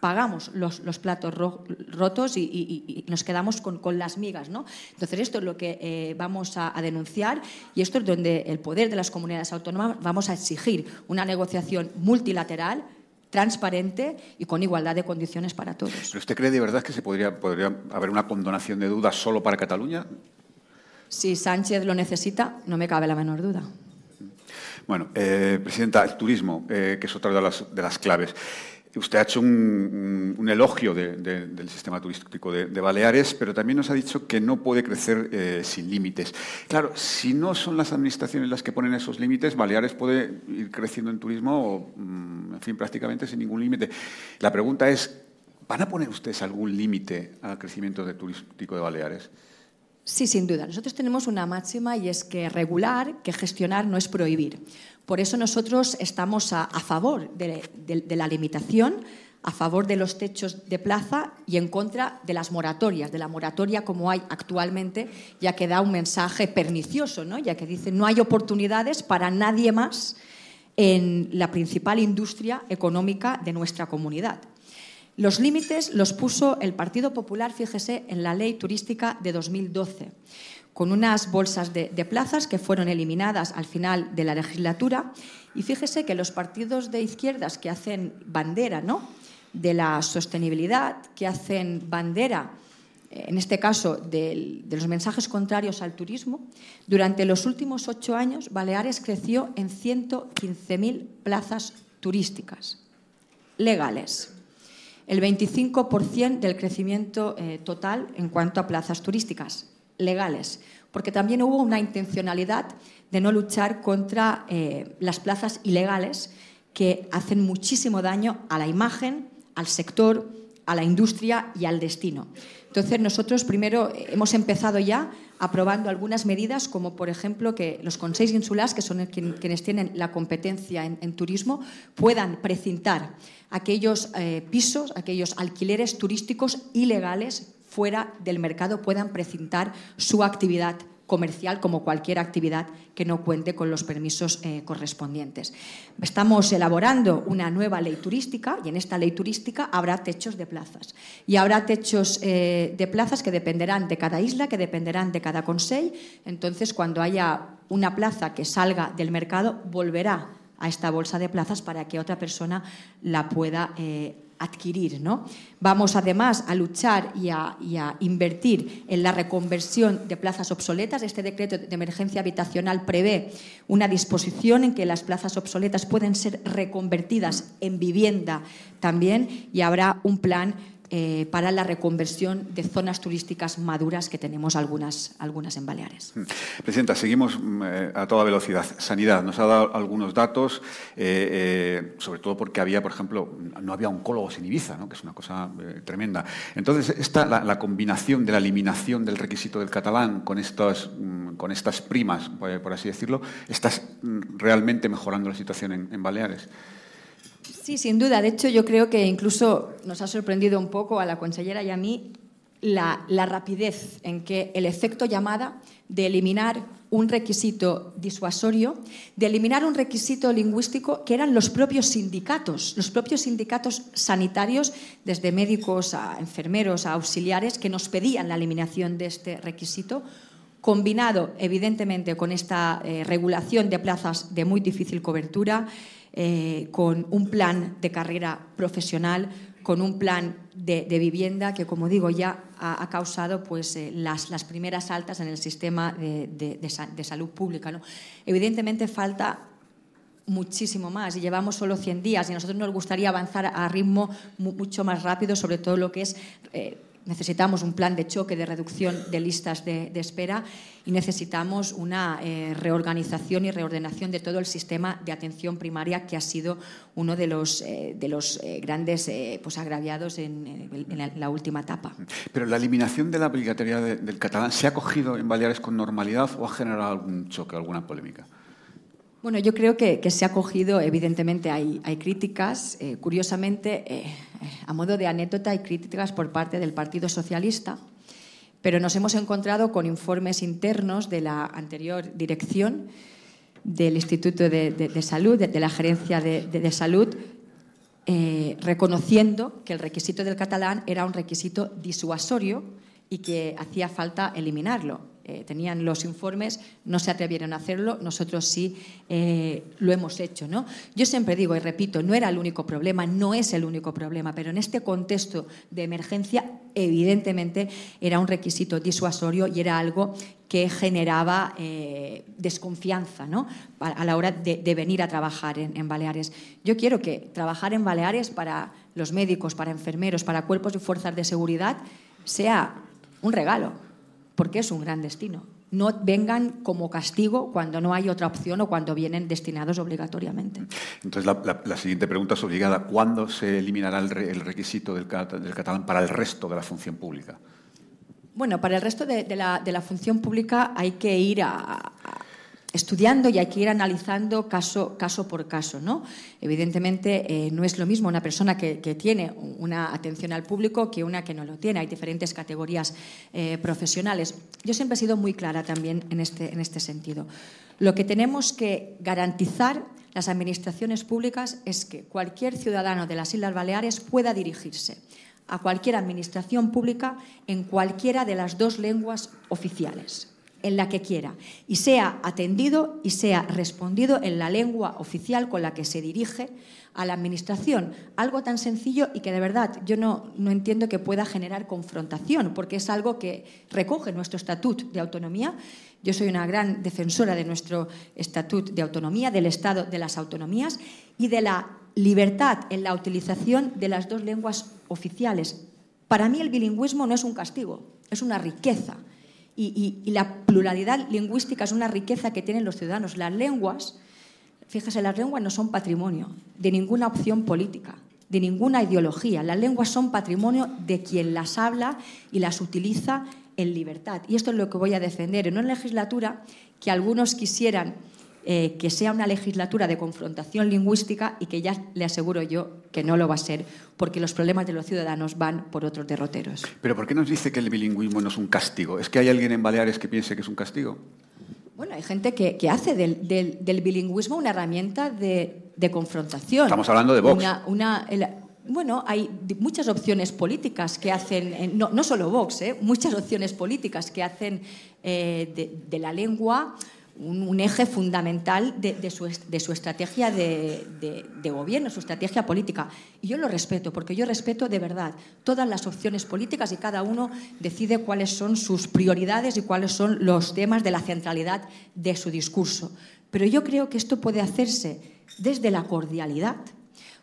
pagamos los, platos rotos y, nos quedamos con, las migas. ¿no? Entonces, esto es lo que eh, vamos a, denunciar y esto es donde el poder de las comunidades autónomas vamos a exigir una negociación multilateral transparente y con igualdad de condiciones para todos. ¿Pero usted cree de verdad que se podría, podría haber una condonación de dudas solo para Cataluña? Si Sánchez lo necesita, no me cabe la menor duda. Bueno, eh, Presidenta, el turismo, eh, que es otra de las, de las claves. Usted ha hecho un, elogio del sistema turístico de, Baleares, pero también nos ha dicho que no puede crecer eh, sin límites. Claro, si no son las administraciones las que ponen esos límites, Baleares puede ir creciendo en turismo, mm, en fin, prácticamente sin ningún límite. La pregunta es, ¿van a poner ustedes algún límite al crecimiento turístico de Baleares? Sí, sin duda. Nosotros tenemos una máxima y es que regular, que gestionar no es prohibir. Por eso nosotros estamos a, favor de, la limitación, a favor de los techos de plaza y en contra de las moratorias, de la moratoria como hay actualmente, ya que da un mensaje pernicioso, ¿no? ya que dice no hay oportunidades para nadie más en la principal industria económica de nuestra comunidad. Los límites los puso el Partido Popular, fíjese, en la ley turística de 2012, con unas bolsas de, plazas que fueron eliminadas al final de la legislatura. Y fíjese que los partidos de izquierdas que hacen bandera ¿no? de la sostenibilidad, que hacen bandera, eh, en este caso, de, de los mensajes contrarios al turismo, durante los últimos ocho años Baleares creció en 115.000 plazas turísticas legales el 25% del crecimiento eh, total en cuanto a plazas turísticas legales, porque también hubo una intencionalidad de no luchar contra eh, las plazas ilegales que hacen muchísimo daño a la imagen, al sector, a la industria y al destino. Entonces, nosotros primero eh, hemos empezado ya aprobando algunas medidas, como por ejemplo que los consejos insulares, que son quienes tienen la competencia en, turismo, puedan precintar aquellos eh, pisos, aquellos alquileres turísticos ilegales fuera del mercado, puedan precintar su actividad comercial como cualquier actividad que no cuente con los permisos eh, correspondientes. Estamos elaborando una nueva ley turística y en esta ley turística habrá techos de plazas. Y habrá techos eh, de plazas que dependerán de cada isla, que dependerán de cada consejo. Entonces, cuando haya una plaza que salga del mercado, volverá a esta bolsa de plazas para que otra persona la pueda eh, adquirir. ¿no? Vamos además a luchar y a, invertir en la reconversión de plazas obsoletas. Este decreto de emergencia habitacional prevé una disposición en que las plazas obsoletas pueden ser reconvertidas en vivienda también y habrá un plan eh, para la reconversión de zonas turísticas maduras que tenemos algunas, algunas en Baleares. Hmm. Presidenta, seguimos mm, eh, a toda velocidad. Sanidad, nos ha dado algunos datos, eh, sobre todo porque había, por ejemplo, no había oncólogos en Ibiza, ¿no? que es una cosa tremenda. Entonces, esta, la, combinación de la eliminación del requisito del catalán con, estos, mm, con estas primas, por, así decirlo, ¿estás mm, realmente mejorando la situación en Baleares? Sí, sin duda. De hecho, yo creo que incluso nos ha sorprendido un poco a la consellera y a mí la, rapidez en que el efecto llamada de eliminar un requisito disuasorio, de eliminar un requisito lingüístico que eran los propios sindicatos, los propios sindicatos sanitarios, desde médicos a enfermeros a auxiliares, que nos pedían la eliminación de este requisito, combinado evidentemente con esta eh, regulación de plazas de muy difícil cobertura, eh, con un plan de carrera profesional, con un plan de, vivienda que, como digo, ya ha, causado pues, eh, las, las, primeras altas en el sistema de, de salud pública. Evidentemente falta muchísimo más y llevamos solo 100 días y a nosotros nos gustaría avanzar a ritmo mucho más rápido, sobre todo lo que es eh, necesitamos un plan de choque de reducción de listas de, espera y necesitamos una eh, reorganización y reordenación de todo el sistema de atención primaria que ha sido uno de los, eh, de los eh, grandes pues, agraviados en, la, última etapa. Pero la eliminación de la obligatoriedad del catalán, ¿se ha cogido en Baleares con normalidad o ha generado algún choque, alguna polémica? Bueno, yo creo que, se ha cogido, evidentemente hay, críticas, eh, curiosamente, eh, a modo de anécdota, hay críticas por parte del Partido Socialista, pero nos hemos encontrado con informes internos de la anterior dirección del Instituto de, Salud, de, la Gerencia de, Salud, eh, reconociendo que el requisito del catalán era un requisito disuasorio y que hacía falta eliminarlo. Eh, tenían los informes, no se atrevieron a hacerlo, nosotros sí eh, lo hemos hecho. ¿no? Yo siempre digo y repito, no era el único problema, no es el único problema, pero en este contexto de emergencia, evidentemente era un requisito disuasorio y era algo que generaba eh, desconfianza ¿no? a la hora de, venir a trabajar en, en, Baleares. Yo quiero que trabajar en Baleares para los médicos, para enfermeros, para cuerpos y fuerzas de seguridad sea un regalo porque es un gran destino. No vengan como castigo cuando no hay otra opción o cuando vienen destinados obligatoriamente. Entonces, la, siguiente pregunta es obligada. ¿Cuándo se eliminará el, requisito del, catalán para el resto de la función pública? Bueno, para el resto de, la, función pública hay que ir estudiando y hay que ir analizando caso, por caso. ¿no? Evidentemente, eh, no es lo mismo una persona que, tiene una atención al público que una que no lo tiene. Hay diferentes categorías eh, profesionales. Yo siempre he sido muy clara también en este, en este sentido. Lo que tenemos que garantizar las administraciones públicas es que cualquier ciudadano de las Islas Baleares pueda dirigirse a cualquier administración pública en cualquiera de las dos lenguas oficiales, en la que quiera, y sea atendido y sea respondido en la lengua oficial con la que se dirige a la Administración. Algo tan sencillo y que de verdad yo no, no entiendo que pueda generar confrontación, porque es algo que recoge nuestro Estatuto de Autonomía. Yo soy una gran defensora de nuestro Estatuto de Autonomía, del Estado de las Autonomías y de la libertad en la utilización de las dos lenguas oficiales. Para mí el bilingüismo no es un castigo, es una riqueza. Y, la pluralidad lingüística es una riqueza que tienen los ciudadanos. Las lenguas, fíjese, las lenguas no son patrimonio de ninguna opción política, de ninguna ideología. Las lenguas son patrimonio de quien las habla y las utiliza en libertad. Y esto es lo que voy a defender en una legislatura que algunos quisieran eh, que sea una legislatura de confrontación lingüística y que ya le aseguro yo que no lo va a ser, porque los problemas de los ciudadanos van por otros derroteros. Pero ¿por qué nos dice que el bilingüismo no es un castigo? ¿Es que hay alguien en Baleares que piense que es un castigo? Bueno, hay gente que, hace del, bilingüismo una herramienta de, confrontación. Estamos hablando de Vox. bueno, hay muchas opciones políticas que hacen, eh, no, no solo Vox, eh, muchas opciones políticas que hacen de, la lengua un, eje fundamental de, su, estrategia de, gobierno, su estrategia política. Y yo lo respeto, porque yo respeto de verdad todas las opciones políticas y cada uno decide cuáles son sus prioridades y cuáles son los temas de la centralidad de su discurso. Pero yo creo que esto puede hacerse desde la cordialidad,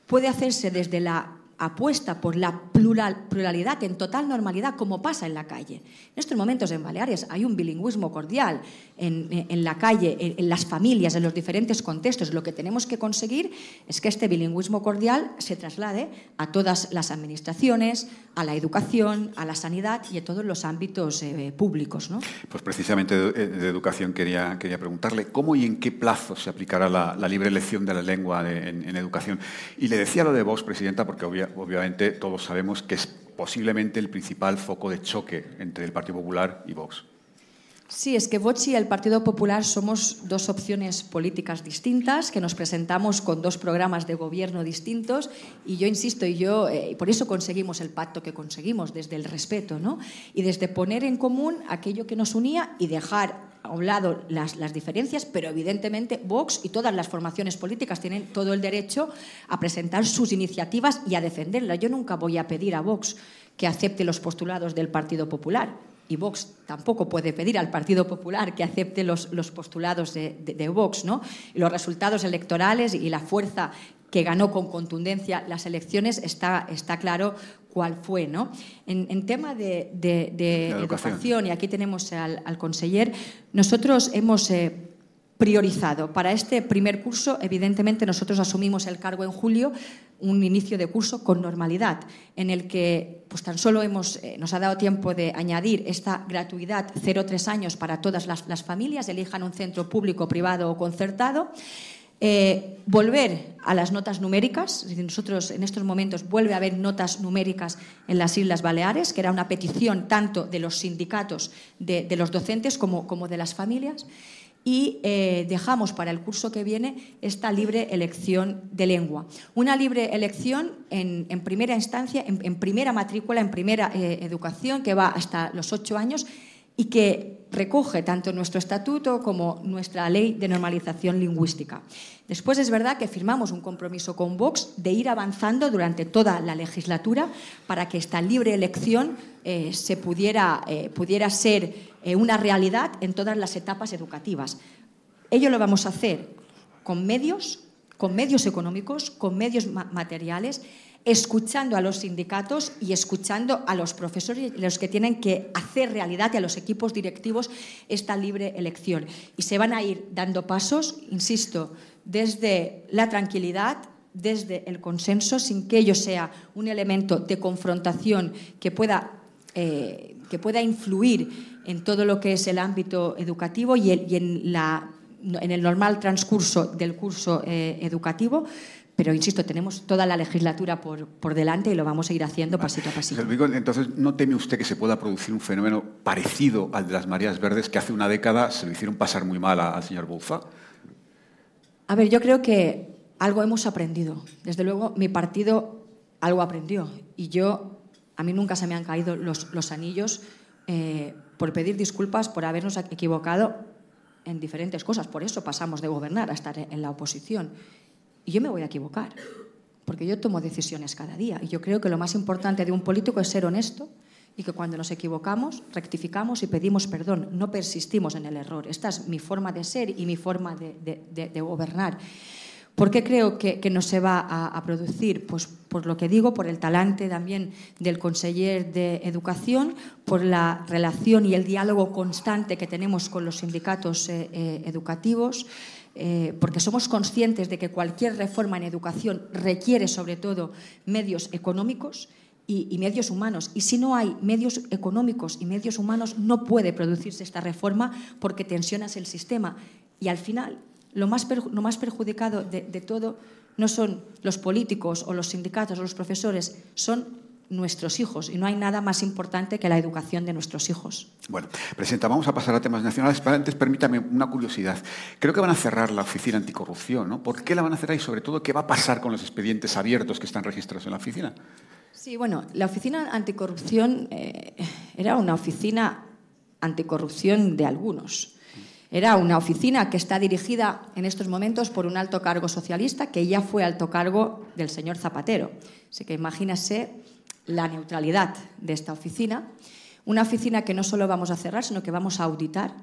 puede hacerse desde la apuesta por la pluralidad en total normalidad, como pasa en la calle. En estos momentos en Baleares hay un bilingüismo cordial en, la calle, en, las familias, en los diferentes contextos. Lo que tenemos que conseguir es que este bilingüismo cordial se traslade a todas las administraciones, a la educación, a la sanidad y a todos los ámbitos eh, públicos. ¿no? Pues precisamente de, educación quería, quería preguntarle cómo y en qué plazo se aplicará la, libre elección de la lengua en, educación. Y le decía lo de vos, Presidenta, porque obviamente todos sabemos que es posiblemente el principal foco de choque entre el Partido Popular y Vox. Sí, es que Vox y el Partido Popular somos dos opciones políticas distintas, que nos presentamos con dos programas de gobierno distintos y yo insisto, y yo eh, por eso conseguimos el pacto que conseguimos, desde el respeto, ¿no? Y desde poner en común aquello que nos unía y dejar a un lado las, las, diferencias, pero evidentemente Vox y todas las formaciones políticas tienen todo el derecho a presentar sus iniciativas y a defenderlas. Yo nunca voy a pedir a Vox que acepte los postulados del Partido Popular y Vox tampoco puede pedir al Partido Popular que acepte los, postulados de, Vox, ¿no? los resultados electorales y la fuerza que ganó con contundencia las elecciones, está, está claro cuál fue. ¿no? En, tema de, educación. y aquí tenemos al, conseller, nosotros hemos eh, priorizado. Para este primer curso, evidentemente, nosotros asumimos el cargo en julio, un inicio de curso con normalidad, en el que pues, tan solo hemos, eh, nos ha dado tiempo de añadir esta gratuidad 0-3 años para todas las, familias, elijan un centro público, privado o concertado. Eh, volver a las notas numéricas, nosotros en estos momentos vuelve a haber notas numéricas en las Islas Baleares, que era una petición tanto de los sindicatos de, los docentes como, como de las familias y eh, dejamos para el curso que viene esta libre elección de lengua. Una libre elección en, primera instancia, en, primera matrícula, en primera eh, educación, que va hasta los ocho años y que recoge tanto nuestro estatuto como nuestra ley de normalización lingüística. Después es verdad que firmamos un compromiso con Vox de ir avanzando durante toda la legislatura para que esta libre elección eh, se pudiera, eh, pudiera ser eh, una realidad en todas las etapas educativas. Ello lo vamos a hacer con medios, con medios económicos, con medios materiales escuchando a los sindicatos y escuchando a los profesores, los que tienen que hacer realidad y a los equipos directivos esta libre elección. Y se van a ir dando pasos, insisto, desde la tranquilidad, desde el consenso, sin que ello sea un elemento de confrontación que pueda, eh, que pueda influir en todo lo que es el ámbito educativo y, en, la, en, el normal transcurso del curso eh, educativo, pero, insisto, tenemos toda la legislatura por, por, delante y lo vamos a ir haciendo pasito a pasito. Entonces, ¿no teme usted que se pueda producir un fenómeno parecido al de las mareas verdes que hace una década se lo hicieron pasar muy mal al señor Bouza? A ver, yo creo que algo hemos aprendido. Desde luego, mi partido algo aprendió. Y yo, a mí nunca se me han caído los, los anillos eh, por pedir disculpas por habernos equivocado en diferentes cosas. Por eso pasamos de gobernar a estar en la oposición. Y yo me voy a equivocar, porque yo tomo decisiones cada día. Y yo creo que lo más importante de un político es ser honesto y que cuando nos equivocamos, rectificamos y pedimos perdón. No persistimos en el error. Esta es mi forma de ser y mi forma de, gobernar. ¿Por qué creo que, no se va a, producir? Pues por lo que digo, por el talante también del conseller de Educación, por la relación y el diálogo constante que tenemos con los sindicatos eh, eh, educativos, eh, porque somos conscientes de que cualquier reforma en educación requiere sobre todo medios económicos y, medios humanos. Y si no hay medios económicos y medios humanos, no puede producirse esta reforma porque tensionas el sistema. Y al final, lo más, lo más perjudicado de, de todo no son los políticos o los sindicatos o los profesores, son nuestros hijos y no hay nada más importante que la educación de nuestros hijos. Bueno, Presidenta, vamos a pasar a temas nacionales, pero antes permítame una curiosidad. Creo que van a cerrar la oficina anticorrupción, ¿no? ¿Por qué la van a cerrar y sobre todo qué va a pasar con los expedientes abiertos que están registrados en la oficina? Sí, bueno, la oficina anticorrupción eh, era una oficina anticorrupción de algunos. Era una oficina que está dirigida en estos momentos por un alto cargo socialista que ya fue alto cargo del señor Zapatero. Así que imagínese la neutralidad de esta oficina, una oficina que no solo vamos a cerrar, sino que vamos a auditar,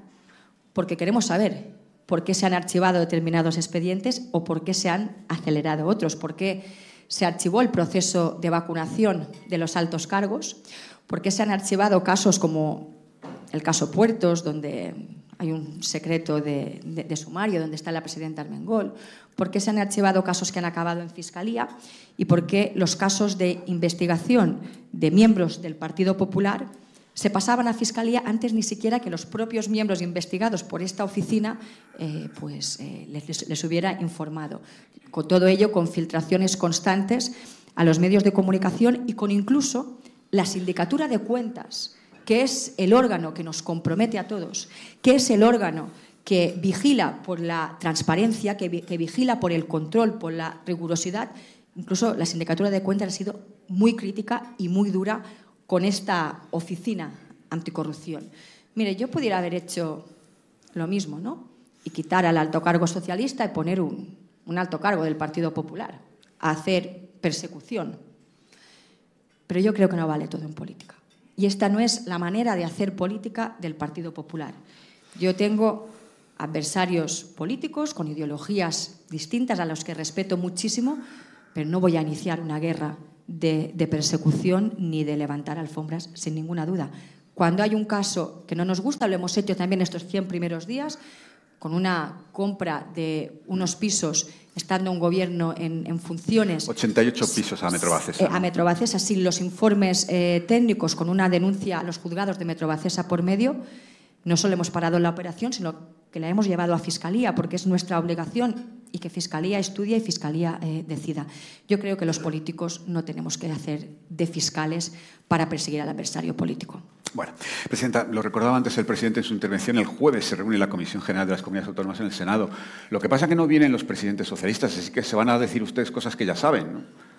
porque queremos saber por qué se han archivado determinados expedientes o por qué se han acelerado otros, por qué se archivó el proceso de vacunación de los altos cargos, por qué se han archivado casos como el caso Puertos, donde hay un secreto de, sumario donde está la presidenta Armengol, por qué se han archivado casos que han acabado en Fiscalía y por qué los casos de investigación de miembros del Partido Popular se pasaban a Fiscalía antes ni siquiera que los propios miembros investigados por esta oficina eh, pues, eh, les, les hubiera informado. Con todo ello, con filtraciones constantes a los medios de comunicación y con incluso la sindicatura de cuentas que es el órgano que nos compromete a todos, que es el órgano que vigila por la transparencia, que, vigila por el control, por la rigurosidad. Incluso la Sindicatura de Cuentas ha sido muy crítica y muy dura con esta oficina anticorrupción. Mire, yo pudiera haber hecho lo mismo, ¿no? Y quitar al alto cargo socialista y poner un, un alto cargo del Partido Popular a hacer persecución. Pero yo creo que no vale todo en política. Y esta no es la manera de hacer política del Partido Popular. Yo tengo adversarios políticos con ideologías distintas a los que respeto muchísimo, pero no voy a iniciar una guerra de, persecución ni de levantar alfombras, sin ninguna duda. Cuando hay un caso que no nos gusta, lo hemos hecho también estos 100 primeros días, con una compra de unos pisos, estando un gobierno en, funciones. 88 pisos a Metrobacesa. Eh, a Metrobacesa, sin los informes eh, técnicos, con una denuncia a los juzgados de Metrobacesa por medio. No solo hemos parado la operación, sino que la hemos llevado a Fiscalía, porque es nuestra obligación y que Fiscalía estudie y Fiscalía eh, decida. Yo creo que los políticos no tenemos que hacer de fiscales para perseguir al adversario político. Bueno, Presidenta, lo recordaba antes el presidente en su intervención, el jueves se reúne la Comisión General de las Comunidades Autónomas en el Senado. Lo que pasa es que no vienen los presidentes socialistas, así que se van a decir ustedes cosas que ya saben, ¿no?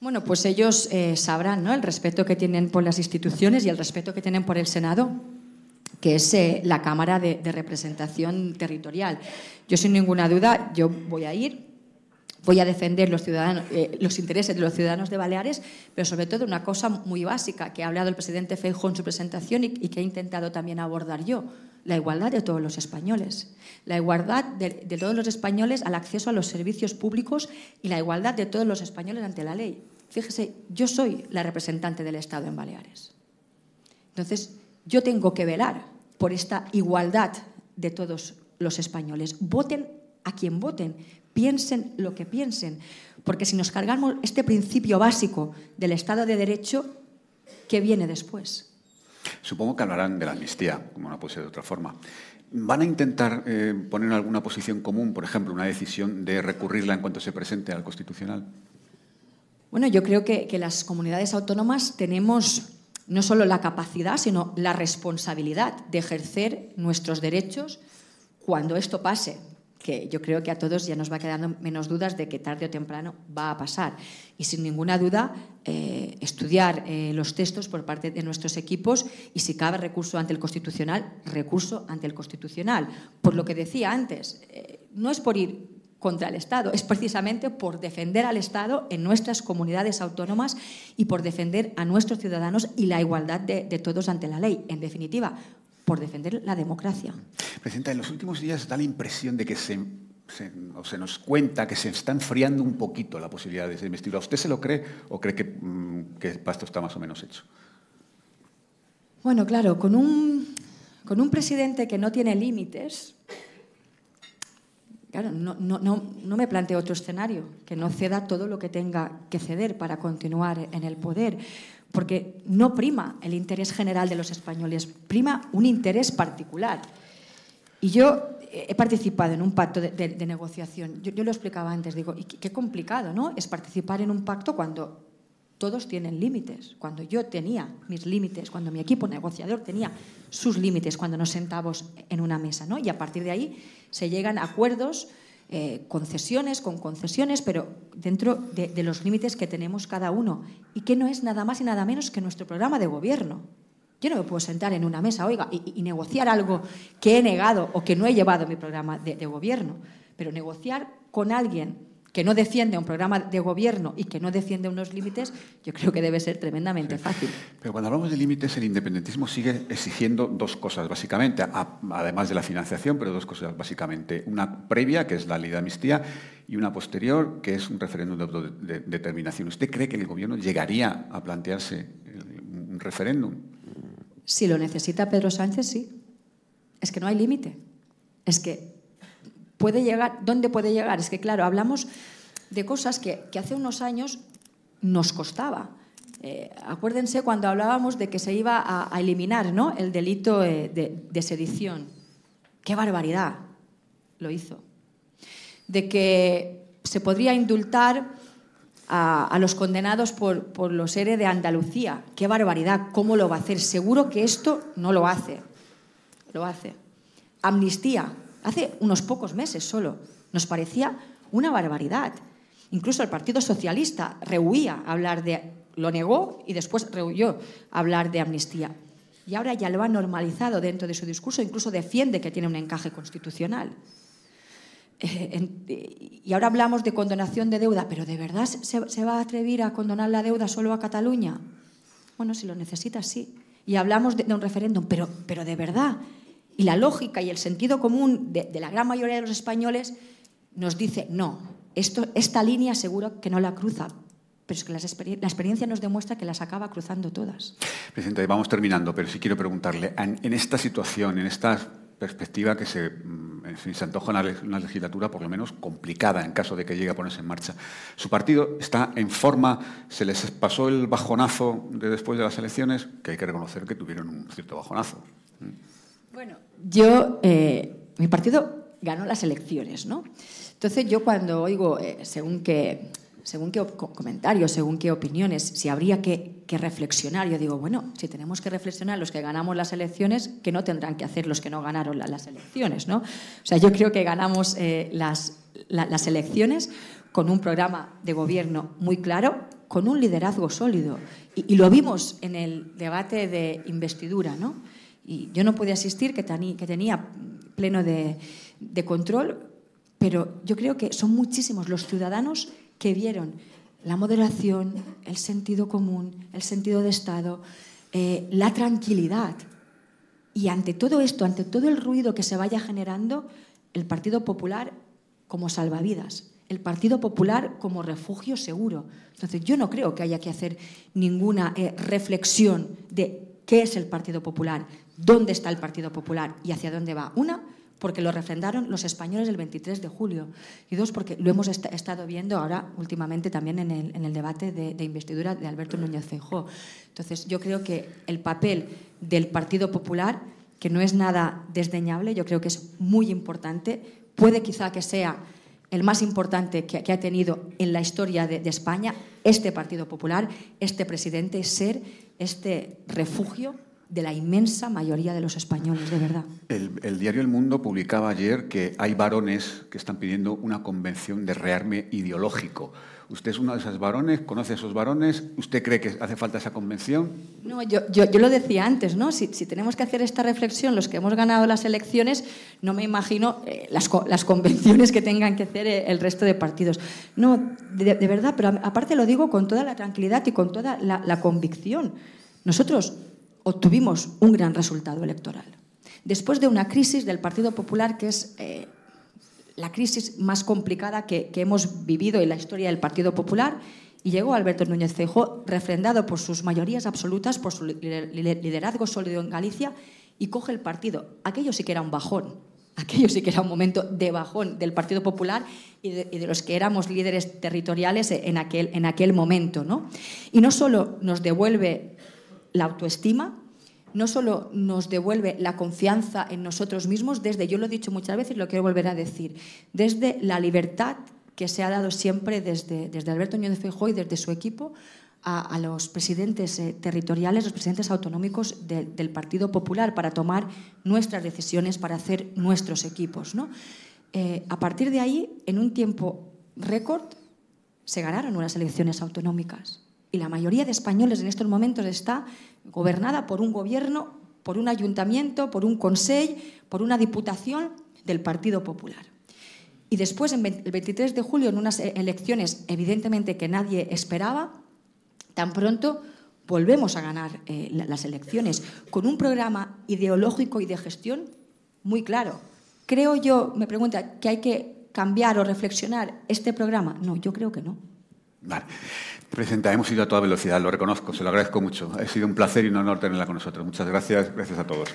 Bueno, pues ellos eh, sabrán ¿no? el respeto que tienen por las instituciones y el respeto que tienen por el Senado que es eh, la Cámara de, Representación Territorial. Yo sin ninguna duda, yo voy a ir, voy a defender los, ciudadanos, eh, los intereses de los ciudadanos de Baleares, pero sobre todo una cosa muy básica que ha hablado el presidente Feijóo en su presentación y, que he intentado también abordar yo, la igualdad de todos los españoles, la igualdad de, de todos los españoles al acceso a los servicios públicos y la igualdad de todos los españoles ante la ley. Fíjese, yo soy la representante del Estado en Baleares. Entonces, yo tengo que velar por esta igualdad de todos los españoles. Voten a quien voten, piensen lo que piensen, porque si nos cargamos este principio básico del Estado de Derecho, ¿qué viene después? Supongo que hablarán de la amnistía, como no puede ser de otra forma. ¿Van a intentar eh, poner alguna posición común, por ejemplo, una decisión de recurrirla en cuanto se presente al Constitucional? Bueno, yo creo que, que las comunidades autónomas tenemos no solo la capacidad, sino la responsabilidad de ejercer nuestros derechos cuando esto pase que yo creo que a todos ya nos va quedando menos dudas de que tarde o temprano va a pasar. Y sin ninguna duda, eh, estudiar eh, los textos por parte de nuestros equipos y si cabe recurso ante el Constitucional, recurso ante el Constitucional. Por lo que decía antes, eh, no es por ir contra el Estado, es precisamente por defender al Estado en nuestras comunidades autónomas y por defender a nuestros ciudadanos y la igualdad de, de todos ante la ley. En definitiva, por defender la democracia. Presidenta, en los últimos días da la impresión de que se, o se nos cuenta que se está enfriando un poquito la posibilidad de esa investidura. ¿Usted se lo cree o cree que, mm, que el pasto está más o menos hecho? Bueno, claro, con un, con un presidente que no tiene límites, claro, no, no, no, no, me planteo otro escenario, que no ceda todo lo que tenga que ceder para continuar en el poder porque no prima el interés general de los españoles, prima un interés particular. Y yo he participado en un pacto de, negociación. Yo, lo explicaba antes, digo, qué complicado, ¿no? Es participar en un pacto cuando todos tienen límites. Cuando yo tenía mis límites, cuando mi equipo negociador tenía sus límites, cuando nos sentamos en una mesa, ¿no? Y a partir de ahí se llegan a acuerdos eh, concesiones, con concesiones, pero dentro de, los límites que tenemos cada uno y que no es nada más y nada menos que nuestro programa de gobierno. Yo no me puedo sentar en una mesa, oiga, y, negociar algo que he negado o que no he llevado mi programa de gobierno, pero negociar con alguien que no defiende un programa de gobierno y que no defiende unos límites, yo creo que debe ser tremendamente sí. fácil. Pero cuando hablamos de límites, el independentismo sigue exigiendo dos cosas, básicamente, además de la financiación, pero dos cosas, básicamente. Una previa, que es la ley de amnistía, y una posterior, que es un referéndum de autodeterminación. ¿Usted cree que el gobierno llegaría a plantearse un referéndum? Si lo necesita Pedro Sánchez, sí. Es que no hay límite. Es que puede llegar, ¿dónde puede llegar? Es que, claro, hablamos de cosas que, hace unos años nos costaba. Eh, acuérdense cuando hablábamos de que se iba a, eliminar ¿no? el delito eh, de, de, sedición. ¡Qué barbaridad! Lo hizo. De que se podría indultar a, a los condenados por, por los ERE de Andalucía. ¡Qué barbaridad! ¿Cómo lo va a hacer? Seguro que esto no lo hace. Lo hace. Amnistía hace unos pocos meses solo. Nos parecía una barbaridad. Incluso el Partido Socialista rehuía hablar de, lo negó y después rehuyó hablar de amnistía. Y ahora ya lo ha normalizado dentro de su discurso, incluso defiende que tiene un encaje constitucional. Eh, y ahora hablamos de condonación de deuda, pero ¿de verdad se, va a atrever a condonar la deuda solo a Cataluña? Bueno, si lo necesita, sí. Y hablamos de, de un referéndum, pero, pero ¿de verdad y la lógica y el sentido común de, de la gran mayoría de los españoles nos dice, no, esto, esta línea seguro que no la cruza, pero es que la experiencia nos demuestra que las acaba cruzando todas. Presidente, vamos terminando, pero sí quiero preguntarle, en, en esta situación, en esta perspectiva que se, se antoja una, una, legislatura por lo menos complicada en caso de que llegue a ponerse en marcha. Su partido está en forma, se les pasó el bajonazo de después de las elecciones, que hay que reconocer que tuvieron un cierto bajonazo. Bueno, yo, eh, mi partido ganó las elecciones, ¿no? Entonces yo cuando oigo, eh, según qué, según qué comentarios, según qué opiniones, si habría que, que, reflexionar, yo digo, bueno, si tenemos que reflexionar los que ganamos las elecciones, ¿qué no tendrán que hacer los que no ganaron la, las elecciones, ¿no? O sea, yo creo que ganamos eh, las, la, las elecciones con un programa de gobierno muy claro, con un liderazgo sólido. Y lo vimos en el debate de investidura, ¿no? Y yo no pude asistir, que, tení, que tenía pleno de, de control, pero yo creo que son muchísimos los ciudadanos que vieron la moderación, el sentido común, el sentido de Estado, eh, la tranquilidad. Y ante todo esto, ante todo el ruido que se vaya generando, el Partido Popular como salvavidas, el Partido Popular como refugio seguro. Entonces, yo no creo que haya que hacer ninguna eh, reflexión de qué es el Partido Popular, dónde está el Partido Popular y hacia dónde va. Una, porque lo refrendaron los españoles el 23 de julio. Y dos, porque lo hemos estado viendo ahora últimamente también en el, debate de, investidura de Alberto Núñez Feijóo. Entonces, yo creo que el papel del Partido Popular, que no es nada desdeñable, yo creo que es muy importante, puede quizá que sea el más importante que, ha tenido en la historia de, de España este Partido Popular, este presidente, ser este refugio de la inmensa mayoría de los españoles, de verdad. El, diario El Mundo publicaba ayer que hay varones que están pidiendo una convención de rearme ideológico. ¿Usted es uno de esos varones? ¿Conoce a esos varones? ¿Usted cree que hace falta esa convención? No, yo, yo, lo decía antes, ¿no? Si, tenemos que hacer esta reflexión, los que hemos ganado las elecciones, no me imagino eh, las, las, convenciones que tengan que hacer eh, el resto de partidos. No, de, verdad, pero aparte lo digo con toda la tranquilidad y con toda la, la convicción. Nosotros obtuvimos un gran resultado electoral. Después de una crisis del Partido Popular que es eh, la crisis más complicada que, hemos vivido en la historia del Partido Popular, y llegó Alberto Núñez Feijóo, refrendado por sus mayorías absolutas, por su liderazgo sólido en Galicia, y coge el partido. Aquello sí que era un bajón, aquello sí que era un momento de bajón del Partido Popular y de, los que éramos líderes territoriales en aquel, en aquel momento. ¿no? Y no solo nos devuelve la autoestima no solo nos devuelve la confianza en nosotros mismos, desde, yo lo he dicho muchas veces y lo quiero volver a decir, desde la libertad que se ha dado siempre desde, desde Alberto Núñez Feijóo y desde su equipo a, los presidentes eh, territoriales, los presidentes autonómicos del Partido Popular para tomar nuestras decisiones, para hacer nuestros equipos. ¿no? Eh, a partir de ahí, en un tiempo récord, se ganaron unas elecciones autonómicas y la mayoría de españoles en estos momentos está gobernada por un gobierno, por un ayuntamiento, por un consejo, por una diputación del Partido Popular. Y después, el 23 de julio, en unas e-, elecciones evidentemente que nadie esperaba, tan pronto volvemos a ganar eh, las elecciones con un programa ideológico y de gestión muy claro. Creo yo, me pregunta, que hay que cambiar o reflexionar este programa. No, yo creo que no. Vale. Presidenta, hemos ido a toda velocidad, lo reconozco, se lo agradezco mucho. Ha sido un placer y un honor tenerla con nosotros. Muchas gracias, gracias a todos.